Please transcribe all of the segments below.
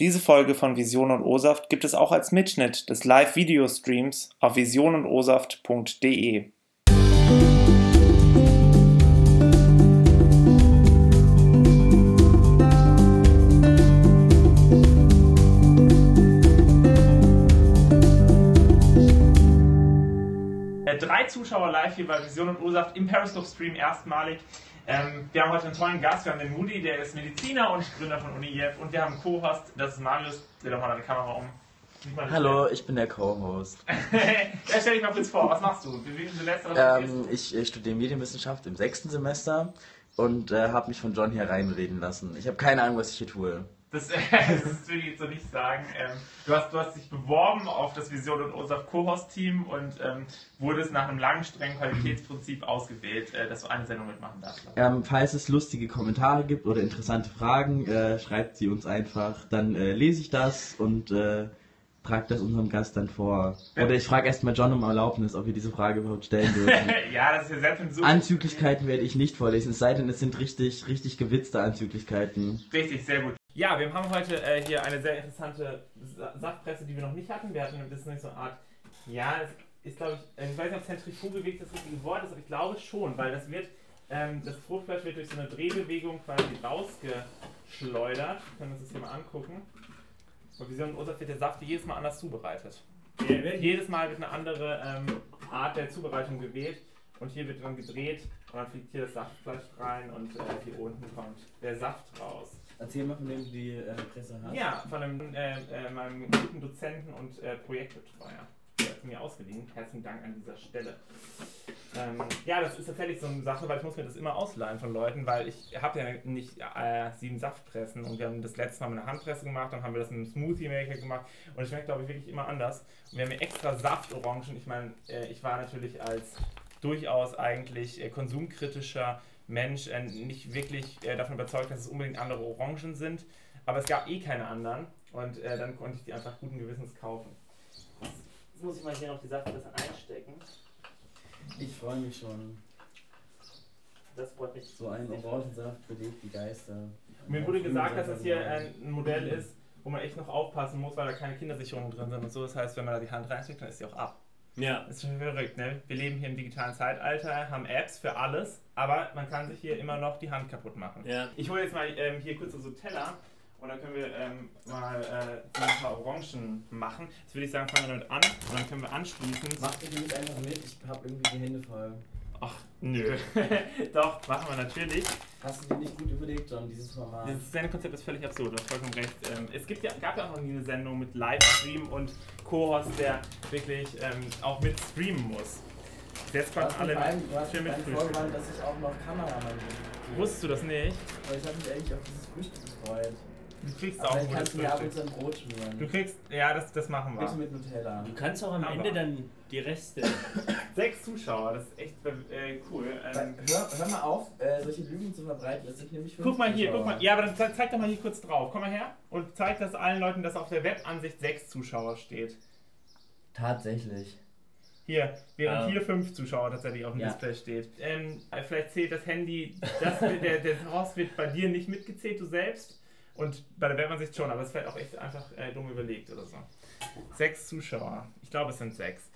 Diese Folge von Vision und O-Saft gibt es auch als Mitschnitt des Live-Video-Streams auf visionundosaft.de. Zuschauer live hier bei Vision und Ursaft im Periscope-Stream erstmalig. Ähm, wir haben heute einen tollen Gast, wir haben den Moody, der ist Mediziner und Gründer von UniJF und wir haben einen Co-Host, das ist Marius, dreh doch mal deine Kamera um. Hallo, ich bin der Co-Host. stell dich mal kurz vor, was machst du? Wie Semester ähm, ich, ich studiere Medienwissenschaft im sechsten Semester und äh, habe mich von John hier reinreden lassen. Ich habe keine Ahnung, was ich hier tue. Das, das will ich jetzt so nicht sagen. Ähm, du, hast, du hast dich beworben auf das Vision und Ursaf Co-Host-Team und ähm, wurdest nach einem langen, strengen Qualitätsprinzip ausgewählt, äh, dass du eine Sendung mitmachen darfst. Ähm, falls es lustige Kommentare gibt oder interessante Fragen, äh, schreibt sie uns einfach. Dann äh, lese ich das und äh, trage das unserem Gast dann vor. Oder ich frage erstmal John um Erlaubnis, ob wir diese Frage überhaupt stellen dürfen. ja, das ist ja selbst so. Anzüglichkeiten werde ich nicht vorlesen, es sei denn, es sind richtig, richtig gewitzte Anzüglichkeiten. Richtig, sehr gut. Ja, wir haben heute äh, hier eine sehr interessante Saftpresse, die wir noch nicht hatten. Wir hatten ist nicht so eine Art, ja, es ist glaube ich, äh, ich weiß nicht, ob Zentrifugeweg das richtige Wort ist, aber ich glaube schon, weil das wird, ähm, das Fruchtfleisch wird durch so eine Drehbewegung quasi rausgeschleudert. Wir können uns das hier mal angucken. Und wie so ein Ursache wird der Saft jedes Mal anders zubereitet. Ja, jedes Mal wird eine andere ähm, Art der Zubereitung gewählt und hier wird dann gedreht und dann fliegt hier das Saftfleisch rein und äh, hier unten kommt der Saft raus. Erzähl mal, von dem du die äh, Presse hast. Ja, von einem, äh, äh, meinem guten Dozenten und äh, Projektbetreuer. Der hat mir ausgeliehen. Herzlichen Dank an dieser Stelle. Ähm, ja, das ist tatsächlich so eine Sache, weil ich muss mir das immer ausleihen von Leuten, weil ich habe ja nicht äh, sieben Saftpressen und wir haben das letzte Mal mit einer Handpresse gemacht, dann haben wir das mit einem Smoothie Maker gemacht und es schmeckt, glaube ich, wirklich immer anders. Und wir haben hier extra Saftorangen. Ich meine, äh, ich war natürlich als durchaus eigentlich äh, konsumkritischer Mensch äh, nicht wirklich äh, davon überzeugt, dass es unbedingt andere Orangen sind. Aber es gab eh keine anderen und äh, dann konnte ich die einfach guten Gewissens kaufen. Jetzt muss ich mal hier noch die Saftpresse einstecken. Ich freue mich schon. Das freut mich. So ein Orangensaft belebt die Geister. Mir wurde gesagt, dass das hier ein Modell ist, wo man echt noch aufpassen muss, weil da keine Kindersicherungen drin sind und so. Das heißt, wenn man da die Hand reinsteckt, dann ist sie auch ab. Ja. Das ist schon verrückt, ne? Wir leben hier im digitalen Zeitalter, haben Apps für alles, aber man kann sich hier immer noch die Hand kaputt machen. Ja. Ich hole jetzt mal ähm, hier kurz so Teller und dann können wir ähm, mal äh, ein paar Orangen machen. Jetzt würde ich sagen, fangen wir damit an und dann können wir anschließend. Mach ihr nicht einfach mit, ich habe irgendwie die Hände voll. Ach, nö. Doch, machen wir natürlich. Hast du dir nicht gut überlegt, John, dieses Format? Das Sendekonzept ist völlig absurd, du hast vollkommen recht. Ähm, es gibt ja, gab ja auch noch nie eine Sendung mit Livestream und Co-Host, der wirklich ähm, auch mit streamen muss. Jetzt konnten alle schön mit Vorgewarnt, dass ich auch noch Kameramann bin. Wusstest du das nicht? Weil ich habe mich eigentlich auf dieses Frühstück gefreut. Du kriegst Aber auch ich kannst mir ab und zu ein Brot schmieren. Du kriegst, ja, das, das machen wir. Bitte mit Nutella. Du kannst auch am Aber. Ende dann die Reste. Sechs Zuschauer, das ist echt äh, cool. Ähm, Hör, hör mal auf, äh, solche Lügen zu verbreiten. Das sind nämlich guck mal hier, Zuschauer. guck mal. Ja, aber dann zeig, zeig doch mal hier kurz drauf. Komm mal her und zeig das allen Leuten, dass auf der Webansicht sechs Zuschauer steht. Tatsächlich. Hier, während Ah. hier fünf Zuschauer tatsächlich auf dem Ja. Display steht. Ähm, vielleicht zählt das Handy, das, der, der Horst wird bei dir nicht mitgezählt, du selbst. Und bei der Webansicht schon, aber es wird auch echt einfach äh, dumm überlegt oder so. Sechs Zuschauer. Ich glaube, es sind sechs.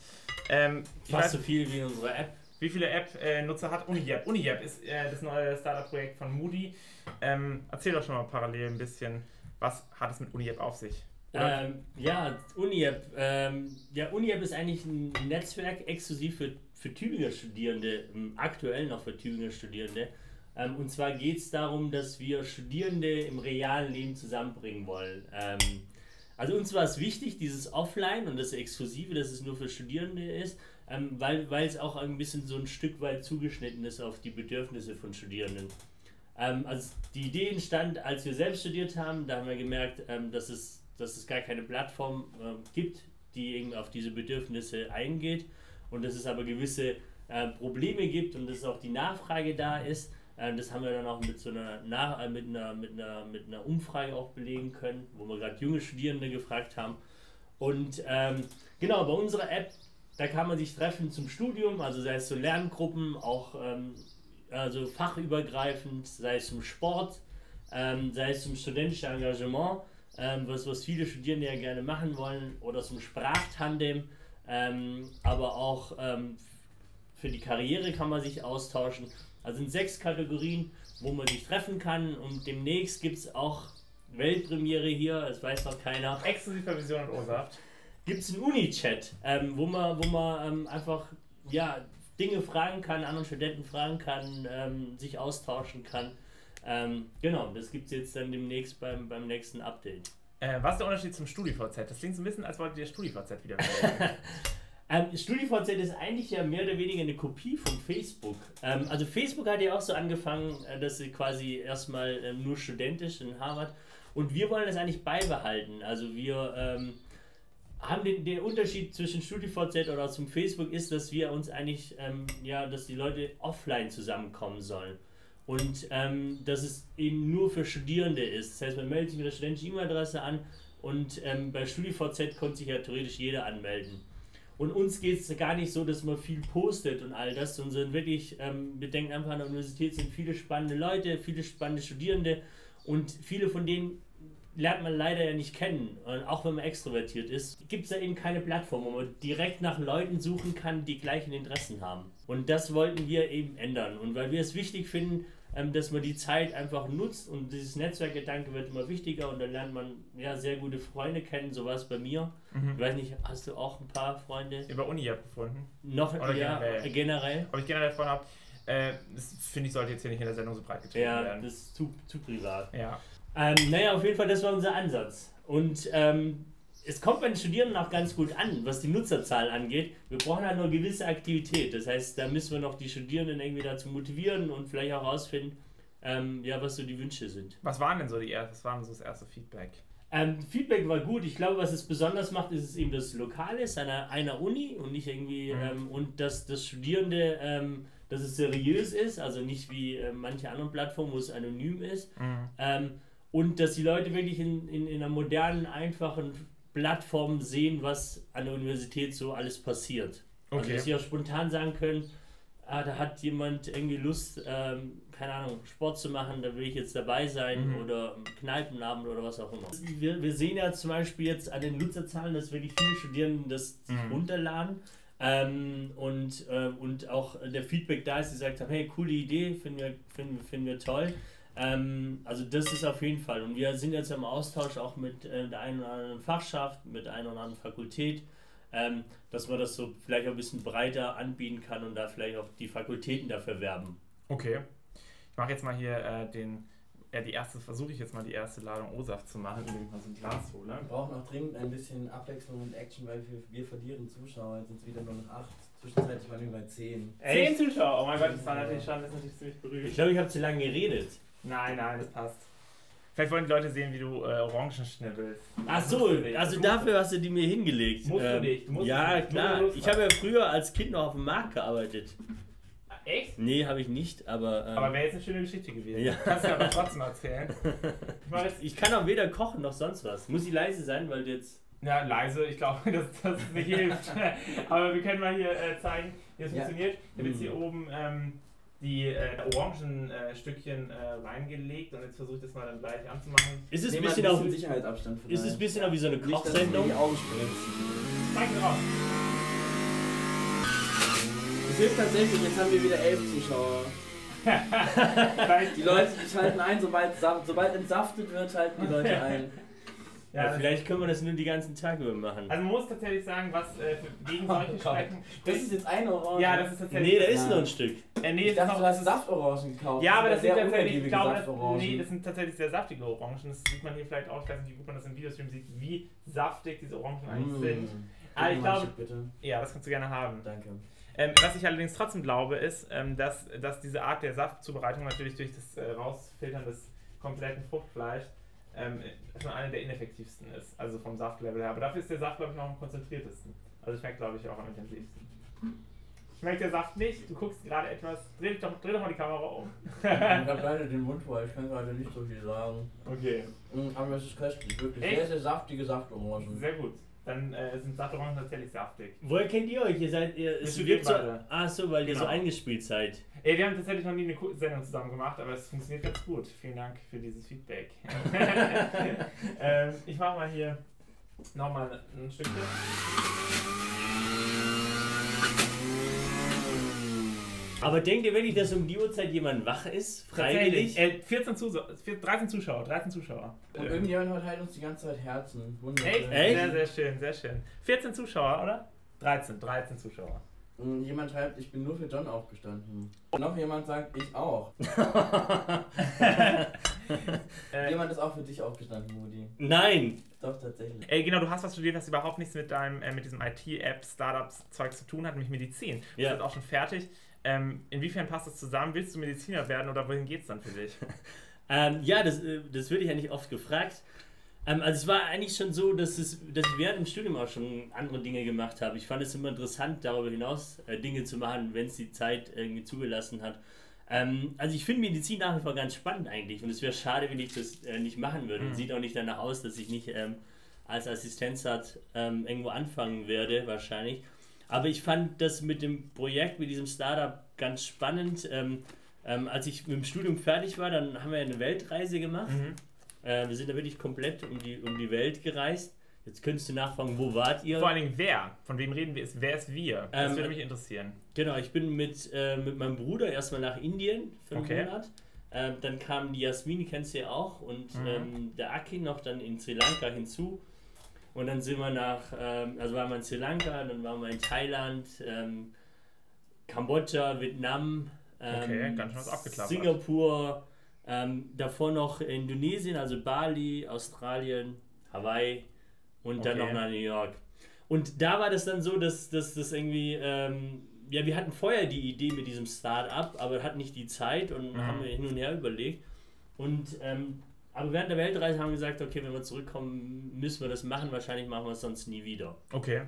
Ähm, ich Fast weiß, so viel wie unsere App. wie viele App-Nutzer hat UniYap? UniYap ist äh, das neue Startup-Projekt von Moody. Ähm, erzähl doch schon mal parallel ein bisschen, was hat es mit UniYap auf sich? Ähm, ja, UniApp. Ähm, ja, UniApp ist eigentlich ein Netzwerk exklusiv für, für Tübinger Studierende, ähm, aktuell noch für Tübinger Studierende. Ähm, und zwar geht es darum, dass wir Studierende im realen Leben zusammenbringen wollen. Ähm, also uns war es wichtig, dieses Offline und das Exklusive, dass es nur für Studierende ist, ähm, weil, weil es auch ein bisschen so ein Stück weit zugeschnitten ist auf die Bedürfnisse von Studierenden. Also die Idee entstand, als wir selbst studiert haben, da haben wir gemerkt, dass, es, dass es gar keine Plattform ähm, gibt, die irgendwie auf diese Bedürfnisse eingeht und dass es aber gewisse äh, Probleme gibt und dass auch die Nachfrage da ist. Ähm, das haben wir dann auch mit so einer, Nach äh, mit einer, mit einer, mit einer Umfrage auch belegen können, wo wir gerade junge Studierende gefragt haben. Und ähm, genau, bei unserer App, da kann man sich treffen zum Studium, also sei es so Lerngruppen, auch ähm, also fachübergreifend, sei es zum Sport, ähm, sei es zum studentischen Engagement. Ähm, was, was viele Studierende ja gerne machen wollen, oder ein Sprachtandem, ähm, aber auch ähm, für die Karriere kann man sich austauschen. Also sind sechs Kategorien, wo man sich treffen kann und demnächst gibt es auch Weltpremiere hier, das weiß noch keiner. Exklusiver Vision und O-Saft. Gibt es einen Uni-Chat, ähm, wo man, wo man ähm, einfach ja, Dinge fragen kann, anderen Studenten fragen kann, ähm, sich austauschen kann. Ähm, genau, das gibt es jetzt dann demnächst beim, beim nächsten Update. Äh, was ist der Unterschied zum StudiVZ? Das klingt so ein bisschen, als wolltet ihr StudiVZ wieder ähm, StudiVZ ist eigentlich ja mehr oder weniger eine Kopie von Facebook. Ähm, also Facebook hat ja auch so angefangen, äh, dass sie quasi erstmal ähm, nur studentisch in Harvard und wir wollen das eigentlich beibehalten. Also wir ähm, haben den, den Unterschied zwischen StudiVZ oder zum Facebook ist, dass wir uns eigentlich, ähm, ja, dass die Leute offline zusammenkommen sollen. Und ähm, dass es eben nur für Studierende ist. Das heißt, man meldet sich mit der studentischen E-Mail-Adresse an und ähm, bei StudiVZ konnte sich ja theoretisch jeder anmelden. Und uns geht es gar nicht so, dass man viel postet und all das, sondern wirklich, ähm, wir denken einfach an der Universität sind viele spannende Leute, viele spannende Studierende und viele von denen lernt man leider ja nicht kennen. Und auch wenn man extrovertiert ist, gibt es da eben keine Plattform, wo man direkt nach Leuten suchen kann, die gleichen Interessen haben. Und das wollten wir eben ändern. Und weil wir es wichtig finden, ähm, dass man die Zeit einfach nutzt und dieses Netzwerkgedanke wird immer wichtiger und dann lernt man ja sehr gute Freunde kennen, so war es bei mir. Mhm. Ich weiß nicht, hast du auch ein paar Freunde? Über Uni gefunden. Noch Oder ja, generell. generell. Ob ich generell Freunde habe, äh, das finde ich sollte jetzt hier nicht in der Sendung so breit getreten ja, werden. Ja, das ist zu, zu privat. Ja. Ähm, naja, auf jeden Fall, das war unser Ansatz. Und ähm, es kommt bei den Studierenden auch ganz gut an, was die Nutzerzahl angeht. Wir brauchen halt nur eine gewisse Aktivität. Das heißt, da müssen wir noch die Studierenden irgendwie dazu motivieren und vielleicht auch herausfinden, ähm, ja, was so die Wünsche sind. Was waren denn so die was waren so das erste Feedback? Ähm, Feedback war gut. Ich glaube, was es besonders macht, ist es eben das Lokale, einer, einer Uni und nicht irgendwie, mhm. ähm, und dass das Studierende, ähm, dass es seriös ist, also nicht wie äh, manche anderen Plattformen, wo es anonym ist. Mhm. Ähm, und dass die Leute wirklich in, in, in einer modernen, einfachen Plattform sehen, was an der Universität so alles passiert. Also, okay. Also, dass sie auch spontan sagen können, ah, da hat jemand irgendwie Lust, ähm, keine Ahnung, Sport zu machen, da will ich jetzt dabei sein mhm. oder Kneipenabend oder was auch immer. Wir, wir sehen ja zum Beispiel jetzt an den Nutzerzahlen, dass wirklich viele Studierende das mhm. runterladen. Ähm, und, äh, und auch der Feedback da ist, die gesagt haben, hey, coole Idee, finden wir, finden, finden wir toll. Ähm, also das ist auf jeden Fall. Und wir sind jetzt im Austausch auch mit äh, der einen oder anderen Fachschaft, mit der einen oder anderen Fakultät, ähm, dass man das so vielleicht auch ein bisschen breiter anbieten kann und da vielleicht auch die Fakultäten dafür werben. Okay. Ich mache jetzt mal hier äh, den, ja die erste, versuche ich jetzt mal die erste Ladung O-Saft zu machen, indem ich mal so ein Glas hole. Wir brauchen auch dringend ein bisschen Abwechslung und Action, weil wir, wir verlieren Zuschauer, jetzt sind es wieder nur noch acht. Zwischenzeitlich waren wir bei zehn. Zehn Zuschauer? Oh mein Gott, das war natürlich schon, das ist natürlich ziemlich berühmt. Ich glaube, ich habe zu lange geredet. Nein, nein, das passt. Vielleicht wollen die Leute sehen, wie du äh, Orangen schnibbelst. Ach so, also dafür hast du die mir hingelegt. Musst ähm, du nicht. Du musst ja, nicht. klar. Ich habe ja früher als Kind noch auf dem Markt gearbeitet. Echt? Nee, habe ich nicht, aber. Ähm, aber wäre jetzt eine schöne Geschichte gewesen. Ja. Kannst du aber trotzdem erzählen. Ich, ich kann auch weder kochen noch sonst was. Muss sie leise sein, weil du jetzt. Ja, leise, ich glaube, dass das nicht hilft. aber wir können mal hier äh, zeigen, wie es ja. funktioniert. Ich habe jetzt hier mhm. oben. Ähm, die äh, Orangenstückchen äh, äh, reingelegt und jetzt versuche ich das mal dann gleich anzumachen. Ist es ein bisschen, ein bisschen Sicherheitsabstand vielleicht. Ist es ein bisschen auch wie so eine Kochsendung? Nicht, Augen Zeig drauf. Es hilft tatsächlich, jetzt haben wir wieder elf Zuschauer. die Leute die schalten ein, sobald, sobald entsaftet wird, schalten die Leute ein. Ja, ja, vielleicht können wir das nur die ganzen Tage über machen. Also man muss tatsächlich sagen, was äh, gegen solche Strecken. Das ist jetzt eine Orange. Ja, das ist tatsächlich. Nee, da ist nur ein Stück. Äh, nee, ich dachte, du hast Saftorangen gekauft. Ja, aber das, sind tatsächlich, ich glaube, das, nee, das sind tatsächlich sehr saftige Orangen. Das sieht man hier vielleicht auch, ich weiß nicht, wie gut man das im Videostream sieht, wie saftig diese Orangen eigentlich mm. sind. Aber ah, ich glaube, ja, das kannst du gerne haben. Danke. Ähm, was ich allerdings trotzdem glaube, ist, ähm, dass, dass diese Art der Saftzubereitung natürlich durch das äh, Rausfiltern des kompletten Fruchtfleischs ähm, schon eine der ineffektivsten ist, also vom Saftlevel her. Aber dafür ist der Saft, glaube ich, noch am konzentriertesten. Also schmeckt, glaube ich, auch am intensivsten. Schmeckt der Saft nicht? Du guckst gerade etwas. Dreh doch, dreh doch mal die Kamera um. ich habe leider den Mund voll, ich kann gerade nicht so viel sagen. Okay. Mm, aber es ist köstlich, wirklich. Echt? Sehr, sehr saftige Saftorangen. Sehr gut. dann äh, sind satte Orangen tatsächlich saftig. Woher kennt ihr euch? Ihr seid, ihr, es wirkt so, ach so, weil ihr so Genau. eingespielt seid. Ey, wir haben tatsächlich noch nie eine Sendung zusammen gemacht, aber es funktioniert ganz gut. Vielen Dank für dieses Feedback. ähm, ich mache mal hier nochmal ein Stückchen. Aber denkt ihr wirklich, dass um die Uhrzeit jemand wach ist? Freiwillig? Äh, 14 Zuschauer, 13 Zuschauer, 13 Zuschauer. Und Ähm, irgendjemand verteilt uns die ganze Zeit Herzen. Wunderschön. Echt? Echt? Sehr, sehr schön, sehr schön. 14 Zuschauer, oder? 13, 13 Zuschauer. Und jemand schreibt, ich bin nur für John aufgestanden. Und noch jemand sagt, ich auch. Äh, Jemand ist auch für dich aufgestanden, Moody. Nein! Doch, tatsächlich. Ey, genau, du hast was studiert, was überhaupt nichts mit deinem, äh, mit diesem IT-App, Startups-Zeug zu tun hat, nämlich Medizin. Du Ja. bist auch schon fertig. Ähm, inwiefern passt das zusammen? Willst du Mediziner werden oder wohin geht's dann für dich? Ähm, ja, das, äh, das würde ich eigentlich oft gefragt. Ähm, also es war eigentlich schon so, dass, es, dass ich während dem Studium auch schon andere Dinge gemacht habe. Ich fand es immer interessant, darüber hinaus äh, Dinge zu machen, wenn es die Zeit irgendwie zugelassen hat. Ähm, also ich finde Medizin nach wie vor ganz spannend eigentlich und es wäre schade, wenn ich das äh, nicht machen würde. Mhm. Sieht auch nicht danach aus, dass ich nicht ähm, als Assistenzarzt irgendwo anfangen werde, wahrscheinlich. Aber ich fand das mit dem Projekt, mit diesem Startup ganz spannend. Als ich mit dem Studium fertig war, dann haben wir eine Weltreise gemacht. Mhm. Äh, wir sind da wirklich komplett um die, um die Welt gereist. Jetzt könntest du nachfragen, wo wart ihr? Vor allen Dingen wer? Von wem reden wir? Ist, wer ist wir? Das Ähm, würde mich interessieren. Genau, ich bin mit, äh, mit meinem Bruder erstmal nach Indien für einen Okay. Monat. Ähm, dann kam die Jasmin, die kennst du ja auch, und Mhm. ähm, der Aki noch dann in Sri Lanka hinzu. Und dann sind wir nach, ähm, also waren wir in Sri Lanka, dann waren wir in Thailand, ähm, Kambodscha, Vietnam, ähm, Okay, ganz schön was abgeklappert. Singapur, ähm, davor noch Indonesien, also Bali, Australien, Hawaii und dann Okay. noch nach New York. Und da war das dann so, dass, das irgendwie, ähm, ja, wir hatten vorher die Idee mit diesem Start-up, aber hatten nicht die Zeit und Mhm. haben wir hin und her überlegt. Und ähm, aber während der Weltreise haben wir gesagt, okay, wenn wir zurückkommen, müssen wir das machen. Wahrscheinlich machen wir es sonst nie wieder. Okay.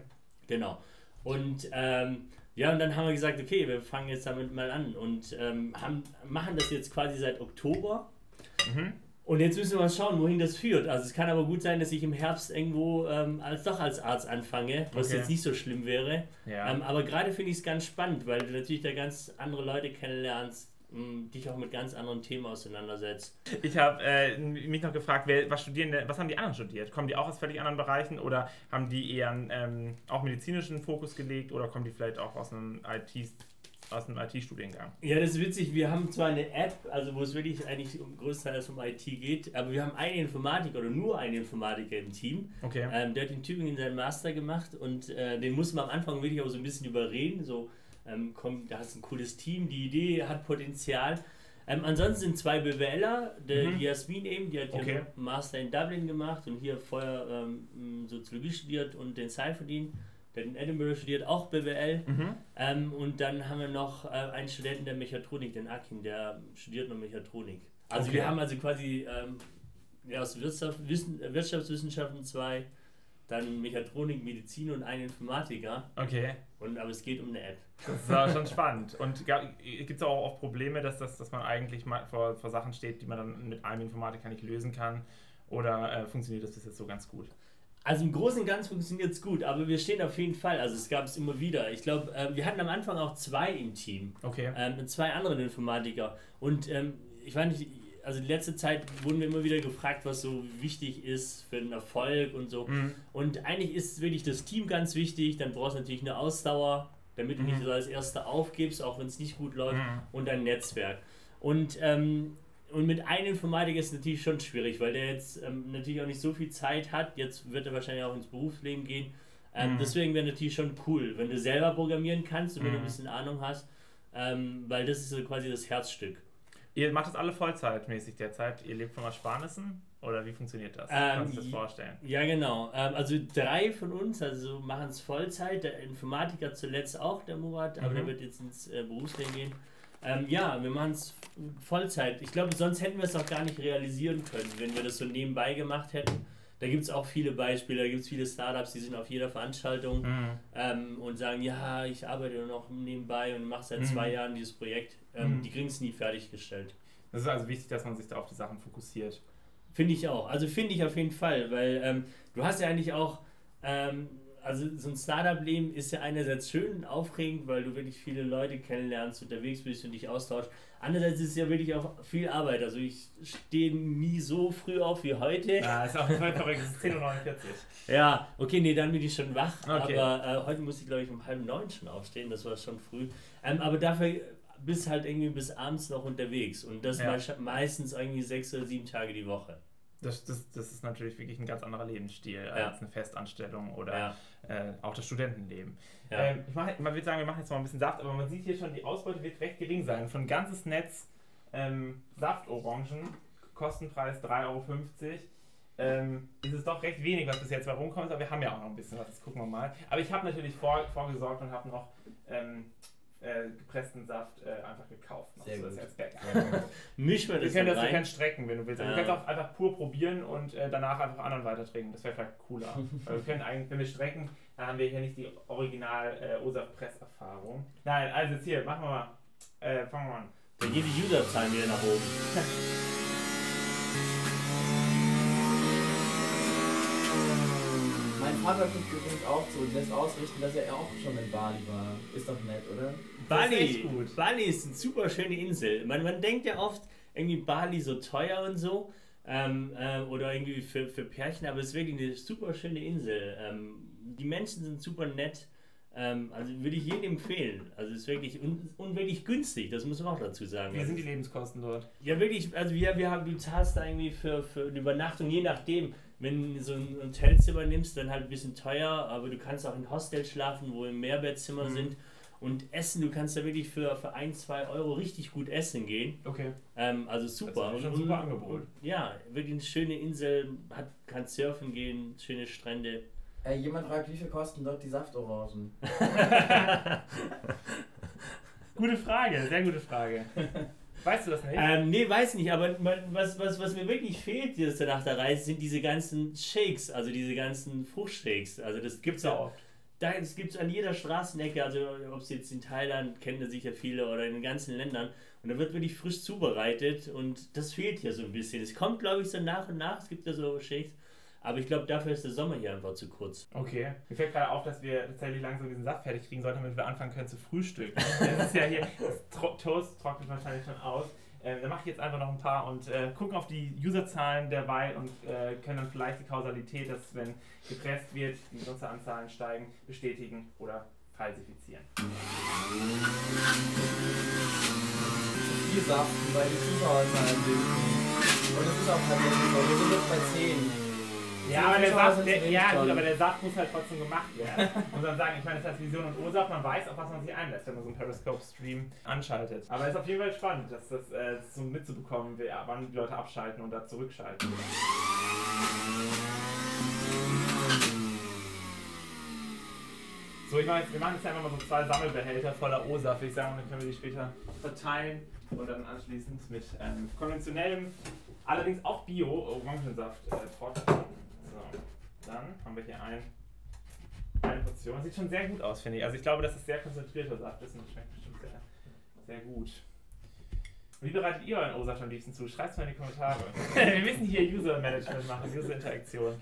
Genau. Und ähm, ja, und dann haben wir gesagt, okay, wir fangen jetzt damit mal an und ähm, haben, machen das jetzt quasi seit Oktober. Mhm. Und jetzt müssen wir mal schauen, wohin das führt. Also es kann aber gut sein, dass ich im Herbst irgendwo ähm, als doch als Arzt anfange, was Okay. jetzt nicht so schlimm wäre. Ja. Ähm, aber gerade finde ich es ganz spannend, weil du natürlich da ganz andere Leute kennenlernst, dich auch mit ganz anderen Themen auseinandersetzt. Ich habe äh, mich noch gefragt, wer, was studieren denn, was haben die anderen studiert? Kommen die auch aus völlig anderen Bereichen oder haben die eher einen ähm, auch medizinischen Fokus gelegt oder kommen die vielleicht auch aus einem IT aus einem IT-Studiengang? Ja, das ist witzig. Wir haben zwar eine App, also wo es wirklich eigentlich um größtenteils um IT geht, aber wir haben einen Informatiker oder nur einen Informatiker im Team. Okay. Ähm, der hat in Tübingen seinen Master gemacht und äh, den mussten wir am Anfang wirklich auch so ein bisschen überreden. So, ähm, komm, da hast du ein cooles Team, die Idee hat Potenzial. Ähm, ansonsten sind zwei BWLer, der Mhm. die Jasmin eben, die hat Okay. ihren Master in Dublin gemacht und hier vorher ähm, Soziologie studiert und den Seifertin, der hat in Edinburgh studiert, auch BWL. Mhm. Ähm, und dann haben wir noch äh, einen Studenten der Mechatronik, den Akin, der studiert noch Mechatronik. Also Okay. wir haben also quasi ähm, ja, aus Wirtschaft, Wissen, Wirtschaftswissenschaften zwei, dann Mechatronik, Medizin und einen Informatiker. Okay. Und, aber es geht um eine App. Das ist aber schon spannend. Und gibt es auch oft Probleme, dass, das, dass man eigentlich mal vor, vor Sachen steht, die man dann mit einem Informatiker nicht lösen kann? Oder äh, funktioniert das bis jetzt so ganz gut? Also im Großen und Ganzen funktioniert es gut, aber wir stehen auf jeden Fall. Also es gab es immer wieder. Ich glaube, äh, wir hatten am Anfang auch zwei im Team. Okay. ähm, mit zwei anderen Informatiker. Und ähm, ich weiß nicht, also die letzte Zeit wurden wir immer wieder gefragt, was so wichtig ist für den Erfolg und so. Mhm. Und eigentlich ist wirklich das Team ganz wichtig. Dann brauchst du natürlich eine Ausdauer, damit du Mhm. nicht so als Erster aufgibst, auch wenn es nicht gut läuft. Mhm. Und ein Netzwerk. Und, ähm, und mit einem Informatiker ist es natürlich schon schwierig, weil der jetzt ähm, natürlich auch nicht so viel Zeit hat. Jetzt wird er wahrscheinlich auch ins Berufsleben gehen. Ähm, Mhm. Deswegen wäre natürlich schon cool, wenn du selber programmieren kannst und wenn du ein Mhm. bisschen Ahnung hast, ähm, weil das ist so quasi das Herzstück. Ihr macht das alle vollzeitmäßig derzeit? Ihr lebt von Ersparnissen? Oder wie funktioniert das? Ähm, Kannst du dir das i- vorstellen? Ja, genau. Ähm, also drei von uns, also machen es Vollzeit. Der Informatiker zuletzt auch, der Murat, aber Mhm. der wird jetzt ins äh, Berufsleben gehen. Ähm, ja, wir machen es Vollzeit. Ich glaube, sonst hätten wir es auch gar nicht realisieren können, wenn wir das so nebenbei gemacht hätten. Da gibt es auch viele Beispiele, da gibt es viele Startups, die sind auf jeder Veranstaltung Mhm. ähm, und sagen, ja, ich arbeite noch nebenbei und mache seit Mhm. zwei Jahren dieses Projekt. Ähm, Mhm. Die kriegen es nie fertiggestellt. Das ist also wichtig, dass man sich da auf die Sachen fokussiert. Finde ich auch. Also finde ich auf jeden Fall, weil ähm, du hast ja eigentlich auch, Ähm, also so ein Startup-Leben ist ja einerseits schön und aufregend, weil du wirklich viele Leute kennenlernst, unterwegs bist und dich austauschst. Andererseits ist es ja wirklich auch viel Arbeit. Also ich stehe nie so früh auf wie heute. Ja, ist auch voll verrückt, es ist 10.49 Uhr. Ja, okay, nee, dann bin ich schon wach. Okay. Aber äh, heute muss ich, glaube ich, um halb neun schon aufstehen. Das war schon früh. Ähm, aber dafür bist halt irgendwie bis abends noch unterwegs. Und das Ja. mei- meistens irgendwie sechs oder sieben Tage die Woche. Das, das, das ist natürlich wirklich ein ganz anderer Lebensstil Ja. als eine Festanstellung oder Ja. äh, auch das Studentenleben. Ja. Ähm, ich mach, man würde sagen, wir machen jetzt mal ein bisschen Saft, aber man sieht hier schon, die Ausbeute wird recht gering sein. Für ein ganzes Netz ähm, Saftorangen, Kostenpreis 3,50 Euro, ähm, ist es doch recht wenig, was bis jetzt bei rumkommt, aber wir haben ja auch noch ein bisschen was, das gucken wir mal. Aber ich habe natürlich vor, vorgesorgt und habe noch ähm, äh, gepressten Saft äh, einfach gekauft. Sehr gut. das als. Mischen wir Wir das können dann das, wir rein. können strecken, wenn du willst. Ja. Du kannst auch einfach pur probieren und äh, danach einfach anderen weitertrinken. Das wäre vielleicht cooler. Weil wir können eigentlich, wenn wir strecken, dann haben wir hier nicht die original äh, OSAF-Presserfahrung. Nein, also jetzt hier, machen wir mal. Äh, fangen wir an. Da gehen die Userzahlen wieder nach oben. Mein Vater guckt übrigens auch zu und lässt ausrichten, dass er auch schon in Bali war. Ist doch nett, oder? Das ist Bali. Bali ist eine super schöne Insel. Man, man denkt ja oft, irgendwie Bali so teuer und so. Ähm, äh, oder irgendwie für, für Pärchen, aber es ist wirklich eine super schöne Insel. Ähm, die Menschen sind super nett. Ähm, also würde ich jedem empfehlen. Also es ist wirklich un, und wirklich günstig, das muss man auch dazu sagen. Wie sind die Lebenskosten dort? Ja, wirklich, also wir, wir haben, du zahlst da irgendwie für, für eine Übernachtung, je nachdem. Wenn du so ein Hotelzimmer nimmst, dann halt ein bisschen teuer, aber du kannst auch in Hostels schlafen, wo im Mehrbettzimmer Mhm. sind. Und essen, du kannst da wirklich für, für 1, 2 Euro richtig gut essen gehen. Okay. Ähm, also super. Das ist schon Und- super Angebot. Ja, wirklich eine schöne Insel, hat, kann surfen gehen, schöne Strände. Äh, jemand fragt, wie viel kosten dort die Saftorangen? Gute Frage, sehr gute Frage. Weißt du das nicht? Ähm, nee, weiß nicht, aber was, was, was mir wirklich fehlt jetzt nach der Reise, sind diese ganzen Shakes, also diese ganzen Fruchtshakes. Also das gibt's ja auch. Da, das gibt es an jeder Straßenecke, also ob es jetzt in Thailand, kennen das sicher viele, oder in den ganzen Ländern. Und da wird wirklich frisch zubereitet und das fehlt hier so ein bisschen. Es kommt, glaube ich, so nach und nach, es gibt ja so Shakes. Aber ich glaube, dafür ist der Sommer hier einfach zu kurz. Okay. Mir fällt gerade auf, dass wir tatsächlich langsam diesen Saft fertig kriegen sollten, damit wir anfangen können zu frühstücken. Das ist ja hier, das Toast trocknet wahrscheinlich schon aus. Ähm, dann mache ich jetzt einfach noch ein paar und äh, gucken auf die Userzahlen derweil und äh, können dann vielleicht die Kausalität, dass wenn gepresst wird, die Nutzeranzahlen steigen, bestätigen oder falsifizieren. Viel Saft, weil die Zuschauerzahlen. Und es ist auch tatsächlich so. Wir sind jetzt bei 10. Ja, aber der Saft, der, ja, gut, aber der Saft muss halt trotzdem gemacht werden. Muss man sagen, ich meine, das heißt Vision und Ursache, man weiß, auf was man sich einlässt, wenn man so einen Periscope-Stream anschaltet. Aber es ist auf jeden Fall spannend, das, das äh, so mitzubekommen, wer, wann die Leute abschalten und da zurückschalten. So, ich mache jetzt, wir machen jetzt einfach mal so zwei Sammelbehälter voller O-Saft, würde ich sagen, und dann können wir die später verteilen und dann anschließend mit ähm, konventionellem, allerdings auch Bio-Orangensaft äh, trocknen. Dann haben wir hier ein, eine Portion. Sieht schon sehr gut aus, finde ich. Also ich glaube, dass es sehr konzentrierter Saft ist und das schmeckt bestimmt sehr, sehr gut. Wie bereitet ihr euren O-Saft am liebsten zu? Schreibt es mal in die Kommentare. wir müssen hier User-Management machen, User-Interaktion.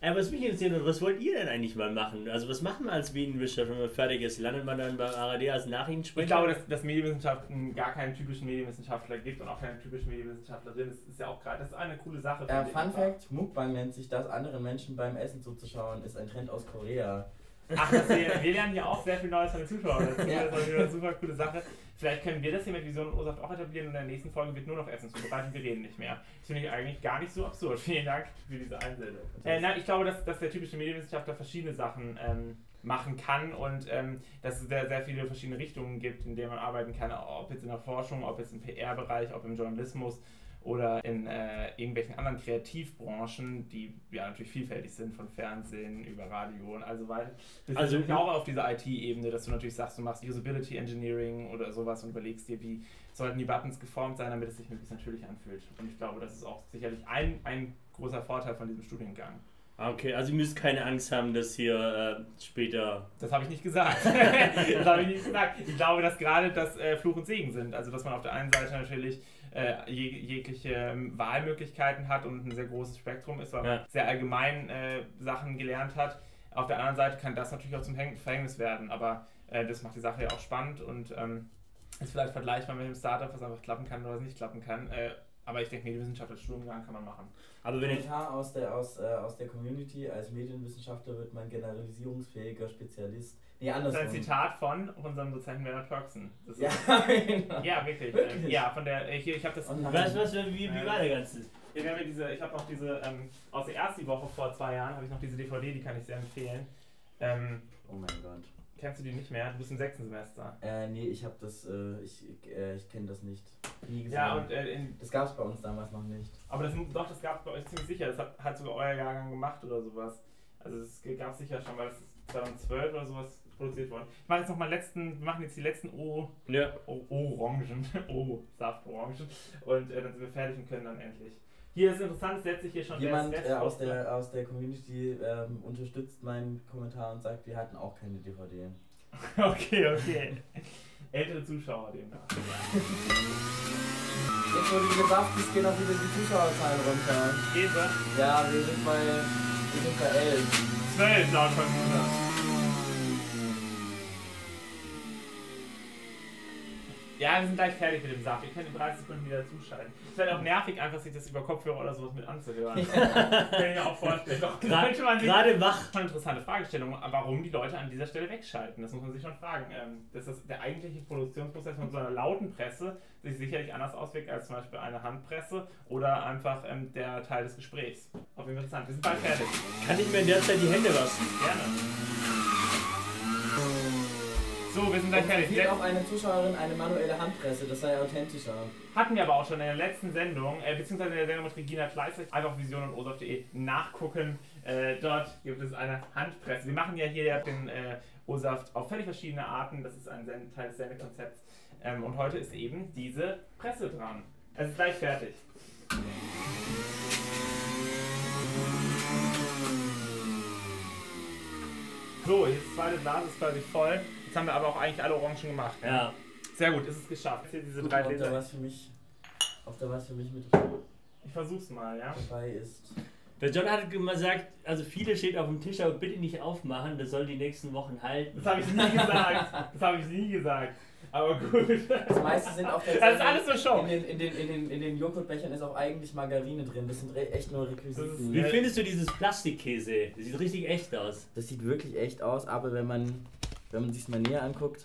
Äh, was mich interessiert, was wollt ihr denn eigentlich mal machen? Also was machen wir als Bienenwischer, wenn man fertig ist? Landet man dann beim ARD als Nachrichtensprecher? Ich glaube, dass, dass Medienwissenschaften gar keinen typischen Medienwissenschaftler gibt und auch keine typischen Medienwissenschaftlerin. Das ist ja auch gerade, das ist eine coole Sache. Äh, Fun. Fact: Mukbang nennt sich das, anderen Menschen beim Essen zuzuschauen, ist ein Trend aus Korea. Ach, wir, wir lernen hier auch sehr viel Neues von den Zuschauern. Ja. Das ist wieder eine super coole Sache. Vielleicht können wir das hier mit Vision und Ursaft auch etablieren und in der nächsten Folge wird nur noch Essen zubereitet. Wir reden nicht mehr. Das finde ich eigentlich gar nicht so absurd. Vielen Dank für diese Einsendung. Äh, nein, ich glaube, dass, dass der typische Medienwissenschaftler verschiedene Sachen ähm, machen kann und ähm, dass es sehr, sehr viele verschiedene Richtungen gibt, in denen man arbeiten kann. Ob jetzt in der Forschung, ob jetzt im PR-Bereich, ob im Journalismus oder in äh, irgendwelchen anderen Kreativbranchen, die ja natürlich vielfältig sind, von Fernsehen über Radio und also weiter. Also- also auch auf dieser IT-Ebene, dass du natürlich sagst, du machst Usability Engineering oder sowas und überlegst dir, wie sollten die Buttons geformt sein, damit es sich möglichst natürlich anfühlt. Und ich glaube, das ist auch sicherlich ein, ein großer Vorteil von diesem Studiengang. Ah, Okay, also ihr müsst keine Angst haben, dass hier äh, später. Das habe ich nicht gesagt. das habe ich nicht gesagt. Ich glaube, dass gerade das äh, Fluch und Segen sind. Also, dass man auf der einen Seite natürlich äh, jeg jegliche ähm, Wahlmöglichkeiten hat und ein sehr großes Spektrum ist, weil man Ja. sehr allgemein äh, Sachen gelernt hat. Auf der anderen Seite kann das natürlich auch zum Häng- Verhängnis werden, aber äh, das macht die Sache ja auch spannend und ähm, ist vielleicht vergleichbar mit dem Startup, was einfach klappen kann oder was nicht klappen kann. Äh, aber ich denke, Medienwissenschaft als Studiengang kann man machen. Aber wenn ich, Kommentar aus der, aus, äh, aus der Community, als Medienwissenschaftler wird man generalisierungsfähiger Spezialist. Nee, Das ist andersrum. ein Zitat von unserem Dozenten. Das ist, Ja, genau. ja, wirklich. Wirklich? Ähm, ja, von der, äh, hier, ich habe das. Oh was, was, wie, wie war der ganze? Hier, wir haben ja diese, ich habe noch diese, ähm, aus der ersten Woche vor zwei Jahren habe ich noch diese DVD, die kann ich sehr empfehlen. Ähm, Oh mein Gott. kennst du die nicht mehr? Du bist im sechsten Semester. Äh, nee, ich hab das, äh, ich, äh, ich kenne das nicht. Nie gesehen. Ja, und äh, in, das gab's bei uns damals noch nicht. aber das, doch, das gab es bei euch ziemlich sicher. Das hat, hat sogar euer Jahrgang gemacht oder sowas. Also es gab es sicher schon, weil es ist 2012 oder sowas produziert worden. Ich mache jetzt noch mal letzten, wir machen jetzt die letzten O, Ja. O- Orangen, O-Saft-Orangen und äh, dann sind wir fertig und können dann endlich. Hier ist interessant, es setzt sich hier schon Jemand der äh, aus, der, aus der Community ähm, unterstützt meinen Kommentar und sagt, wir hatten auch keine DVD. Okay, okay. Ältere Zuschauer demnach. Jetzt wurde gesagt, es gehen auch wieder die Zuschauerzahlen runter. Käse, Ja, wir sind bei, wir sind bei 11. 12 laut Computer. Ja, wir sind gleich fertig mit dem Saft. Ihr könnt in 30 Sekunden wieder zuschalten. Es wäre auch nervig, einfach sich das über Kopfhörer oder sowas mit anzuhören. Kann ich mir auch vorstellen. Doch, könnte man sich Gerade wach. schon interessante Fragestellung, warum die Leute an dieser Stelle wegschalten. Das muss man sich schon fragen. Ähm, das der eigentliche Produktionsprozess von so einer lauten Presse sich sicherlich anders auswirkt als zum Beispiel eine Handpresse oder einfach ähm, der Teil des Gesprächs. Auf jeden Fall interessant. Wir sind bald fertig. Kann ich mir in der Zeit die Hände waschen? Gerne. So, wir sind gleich fertig. Letz- auch eine Zuschauerin eine manuelle Handpresse, das sei authentischer. Hatten wir aber auch schon in der letzten Sendung, äh, beziehungsweise in der Sendung mit Regina Fleißig, einfach vision und osaf.de nachgucken. Äh, dort gibt es eine Handpresse. Wir machen ja hier den äh, O-Saft auf völlig verschiedene Arten. Das ist ein Teil des Sendekonzepts. Ähm, und heute ist eben diese Presse dran. Es ist gleich fertig. So, hier ist das zweite Glas, ist quasi voll. Jetzt haben wir aber auch eigentlich alle Orangen gemacht. Ja. Sehr gut, ist es geschafft. Hier diese Guck drei ob da Gläser. was für mich, ob da was für mich mit Ich versuch's mal, ja. dabei ist. Der John hat immer gesagt, also viele steht auf dem Tisch, aber bitte nicht aufmachen, das soll die nächsten Wochen halten. Das habe ich nie gesagt. Das habe ich nie gesagt. Aber gut. Das meiste sind auch Das ist alles so in Show. den, in den, in den, in den Joghurtbechern ist auch eigentlich Margarine drin. Das sind re- echt nur Requisiten. Wie findest du dieses Plastikkäse? Das sieht richtig echt aus. Das sieht wirklich echt aus, aber wenn man, wenn man sich mal näher anguckt,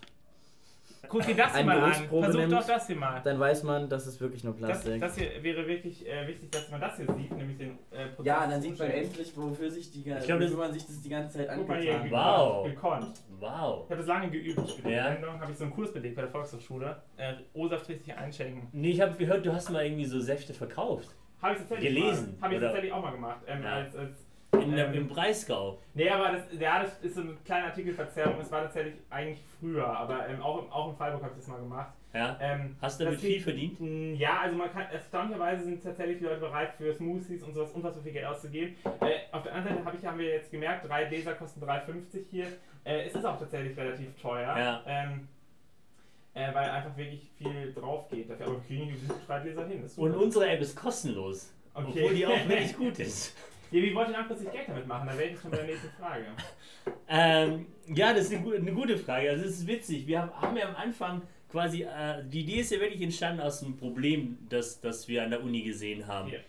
Guck dir das hier mal an. Versuch nimmt. doch das hier mal. dann weiß man, das ist wirklich nur Das, Plastik. das hier wäre wirklich äh, wichtig, dass man das hier sieht, nämlich den äh, Prozess. ja, dann sieht man endlich, wofür sich die, das- wofür man sich das die ganze Zeit angetan. Wow. gekonnt. Wow. Ich habe das lange geübt. Für die Ja. Sendung habe ich so einen Kurs belegt bei der Volkshochschule. Äh, O-Saft richtig einschenken. Nee, ich habe gehört, du hast mal irgendwie so Säfte verkauft. Habe ich tatsächlich Gelesen. Habe ich tatsächlich auch mal gemacht. Ähm, Ja. als, als In, Ähm. Im Breisgau. Nee, aber das, ja, das ist so eine kleine Artikelverzerrung. Es war tatsächlich eigentlich früher, aber ähm, auch, im- auch in Freiburg habe ich das mal gemacht. Ja. Ähm, Hast du damit viel verdient? mh, Ja, also man kann, erstaunlicherweise sind tatsächlich die Leute bereit für Smoothies und sowas unfassbar viel Geld auszugeben. Äh, auf der anderen Seite hab ich, haben wir jetzt gemerkt, drei Gläser kosten 3,50 hier. Äh, es ist auch tatsächlich relativ teuer. Ja. Ähm, äh, weil einfach wirklich viel drauf geht dafür. Aber kriegen die drei Gläser hin. Und unsere App ist kostenlos. Okay. Obwohl die auch wirklich gut ist. Ja, wie wollt ihr langfristig Geld damit machen? Da wäre ich schon bei der nächsten Frage. Ähm, ja, das ist eine, eine gute Frage. Also, es ist witzig. Wir haben, haben ja am Anfang quasi, äh, die Idee ist ja wirklich entstanden aus einem Problem, das, das wir an der Uni gesehen haben. Ja.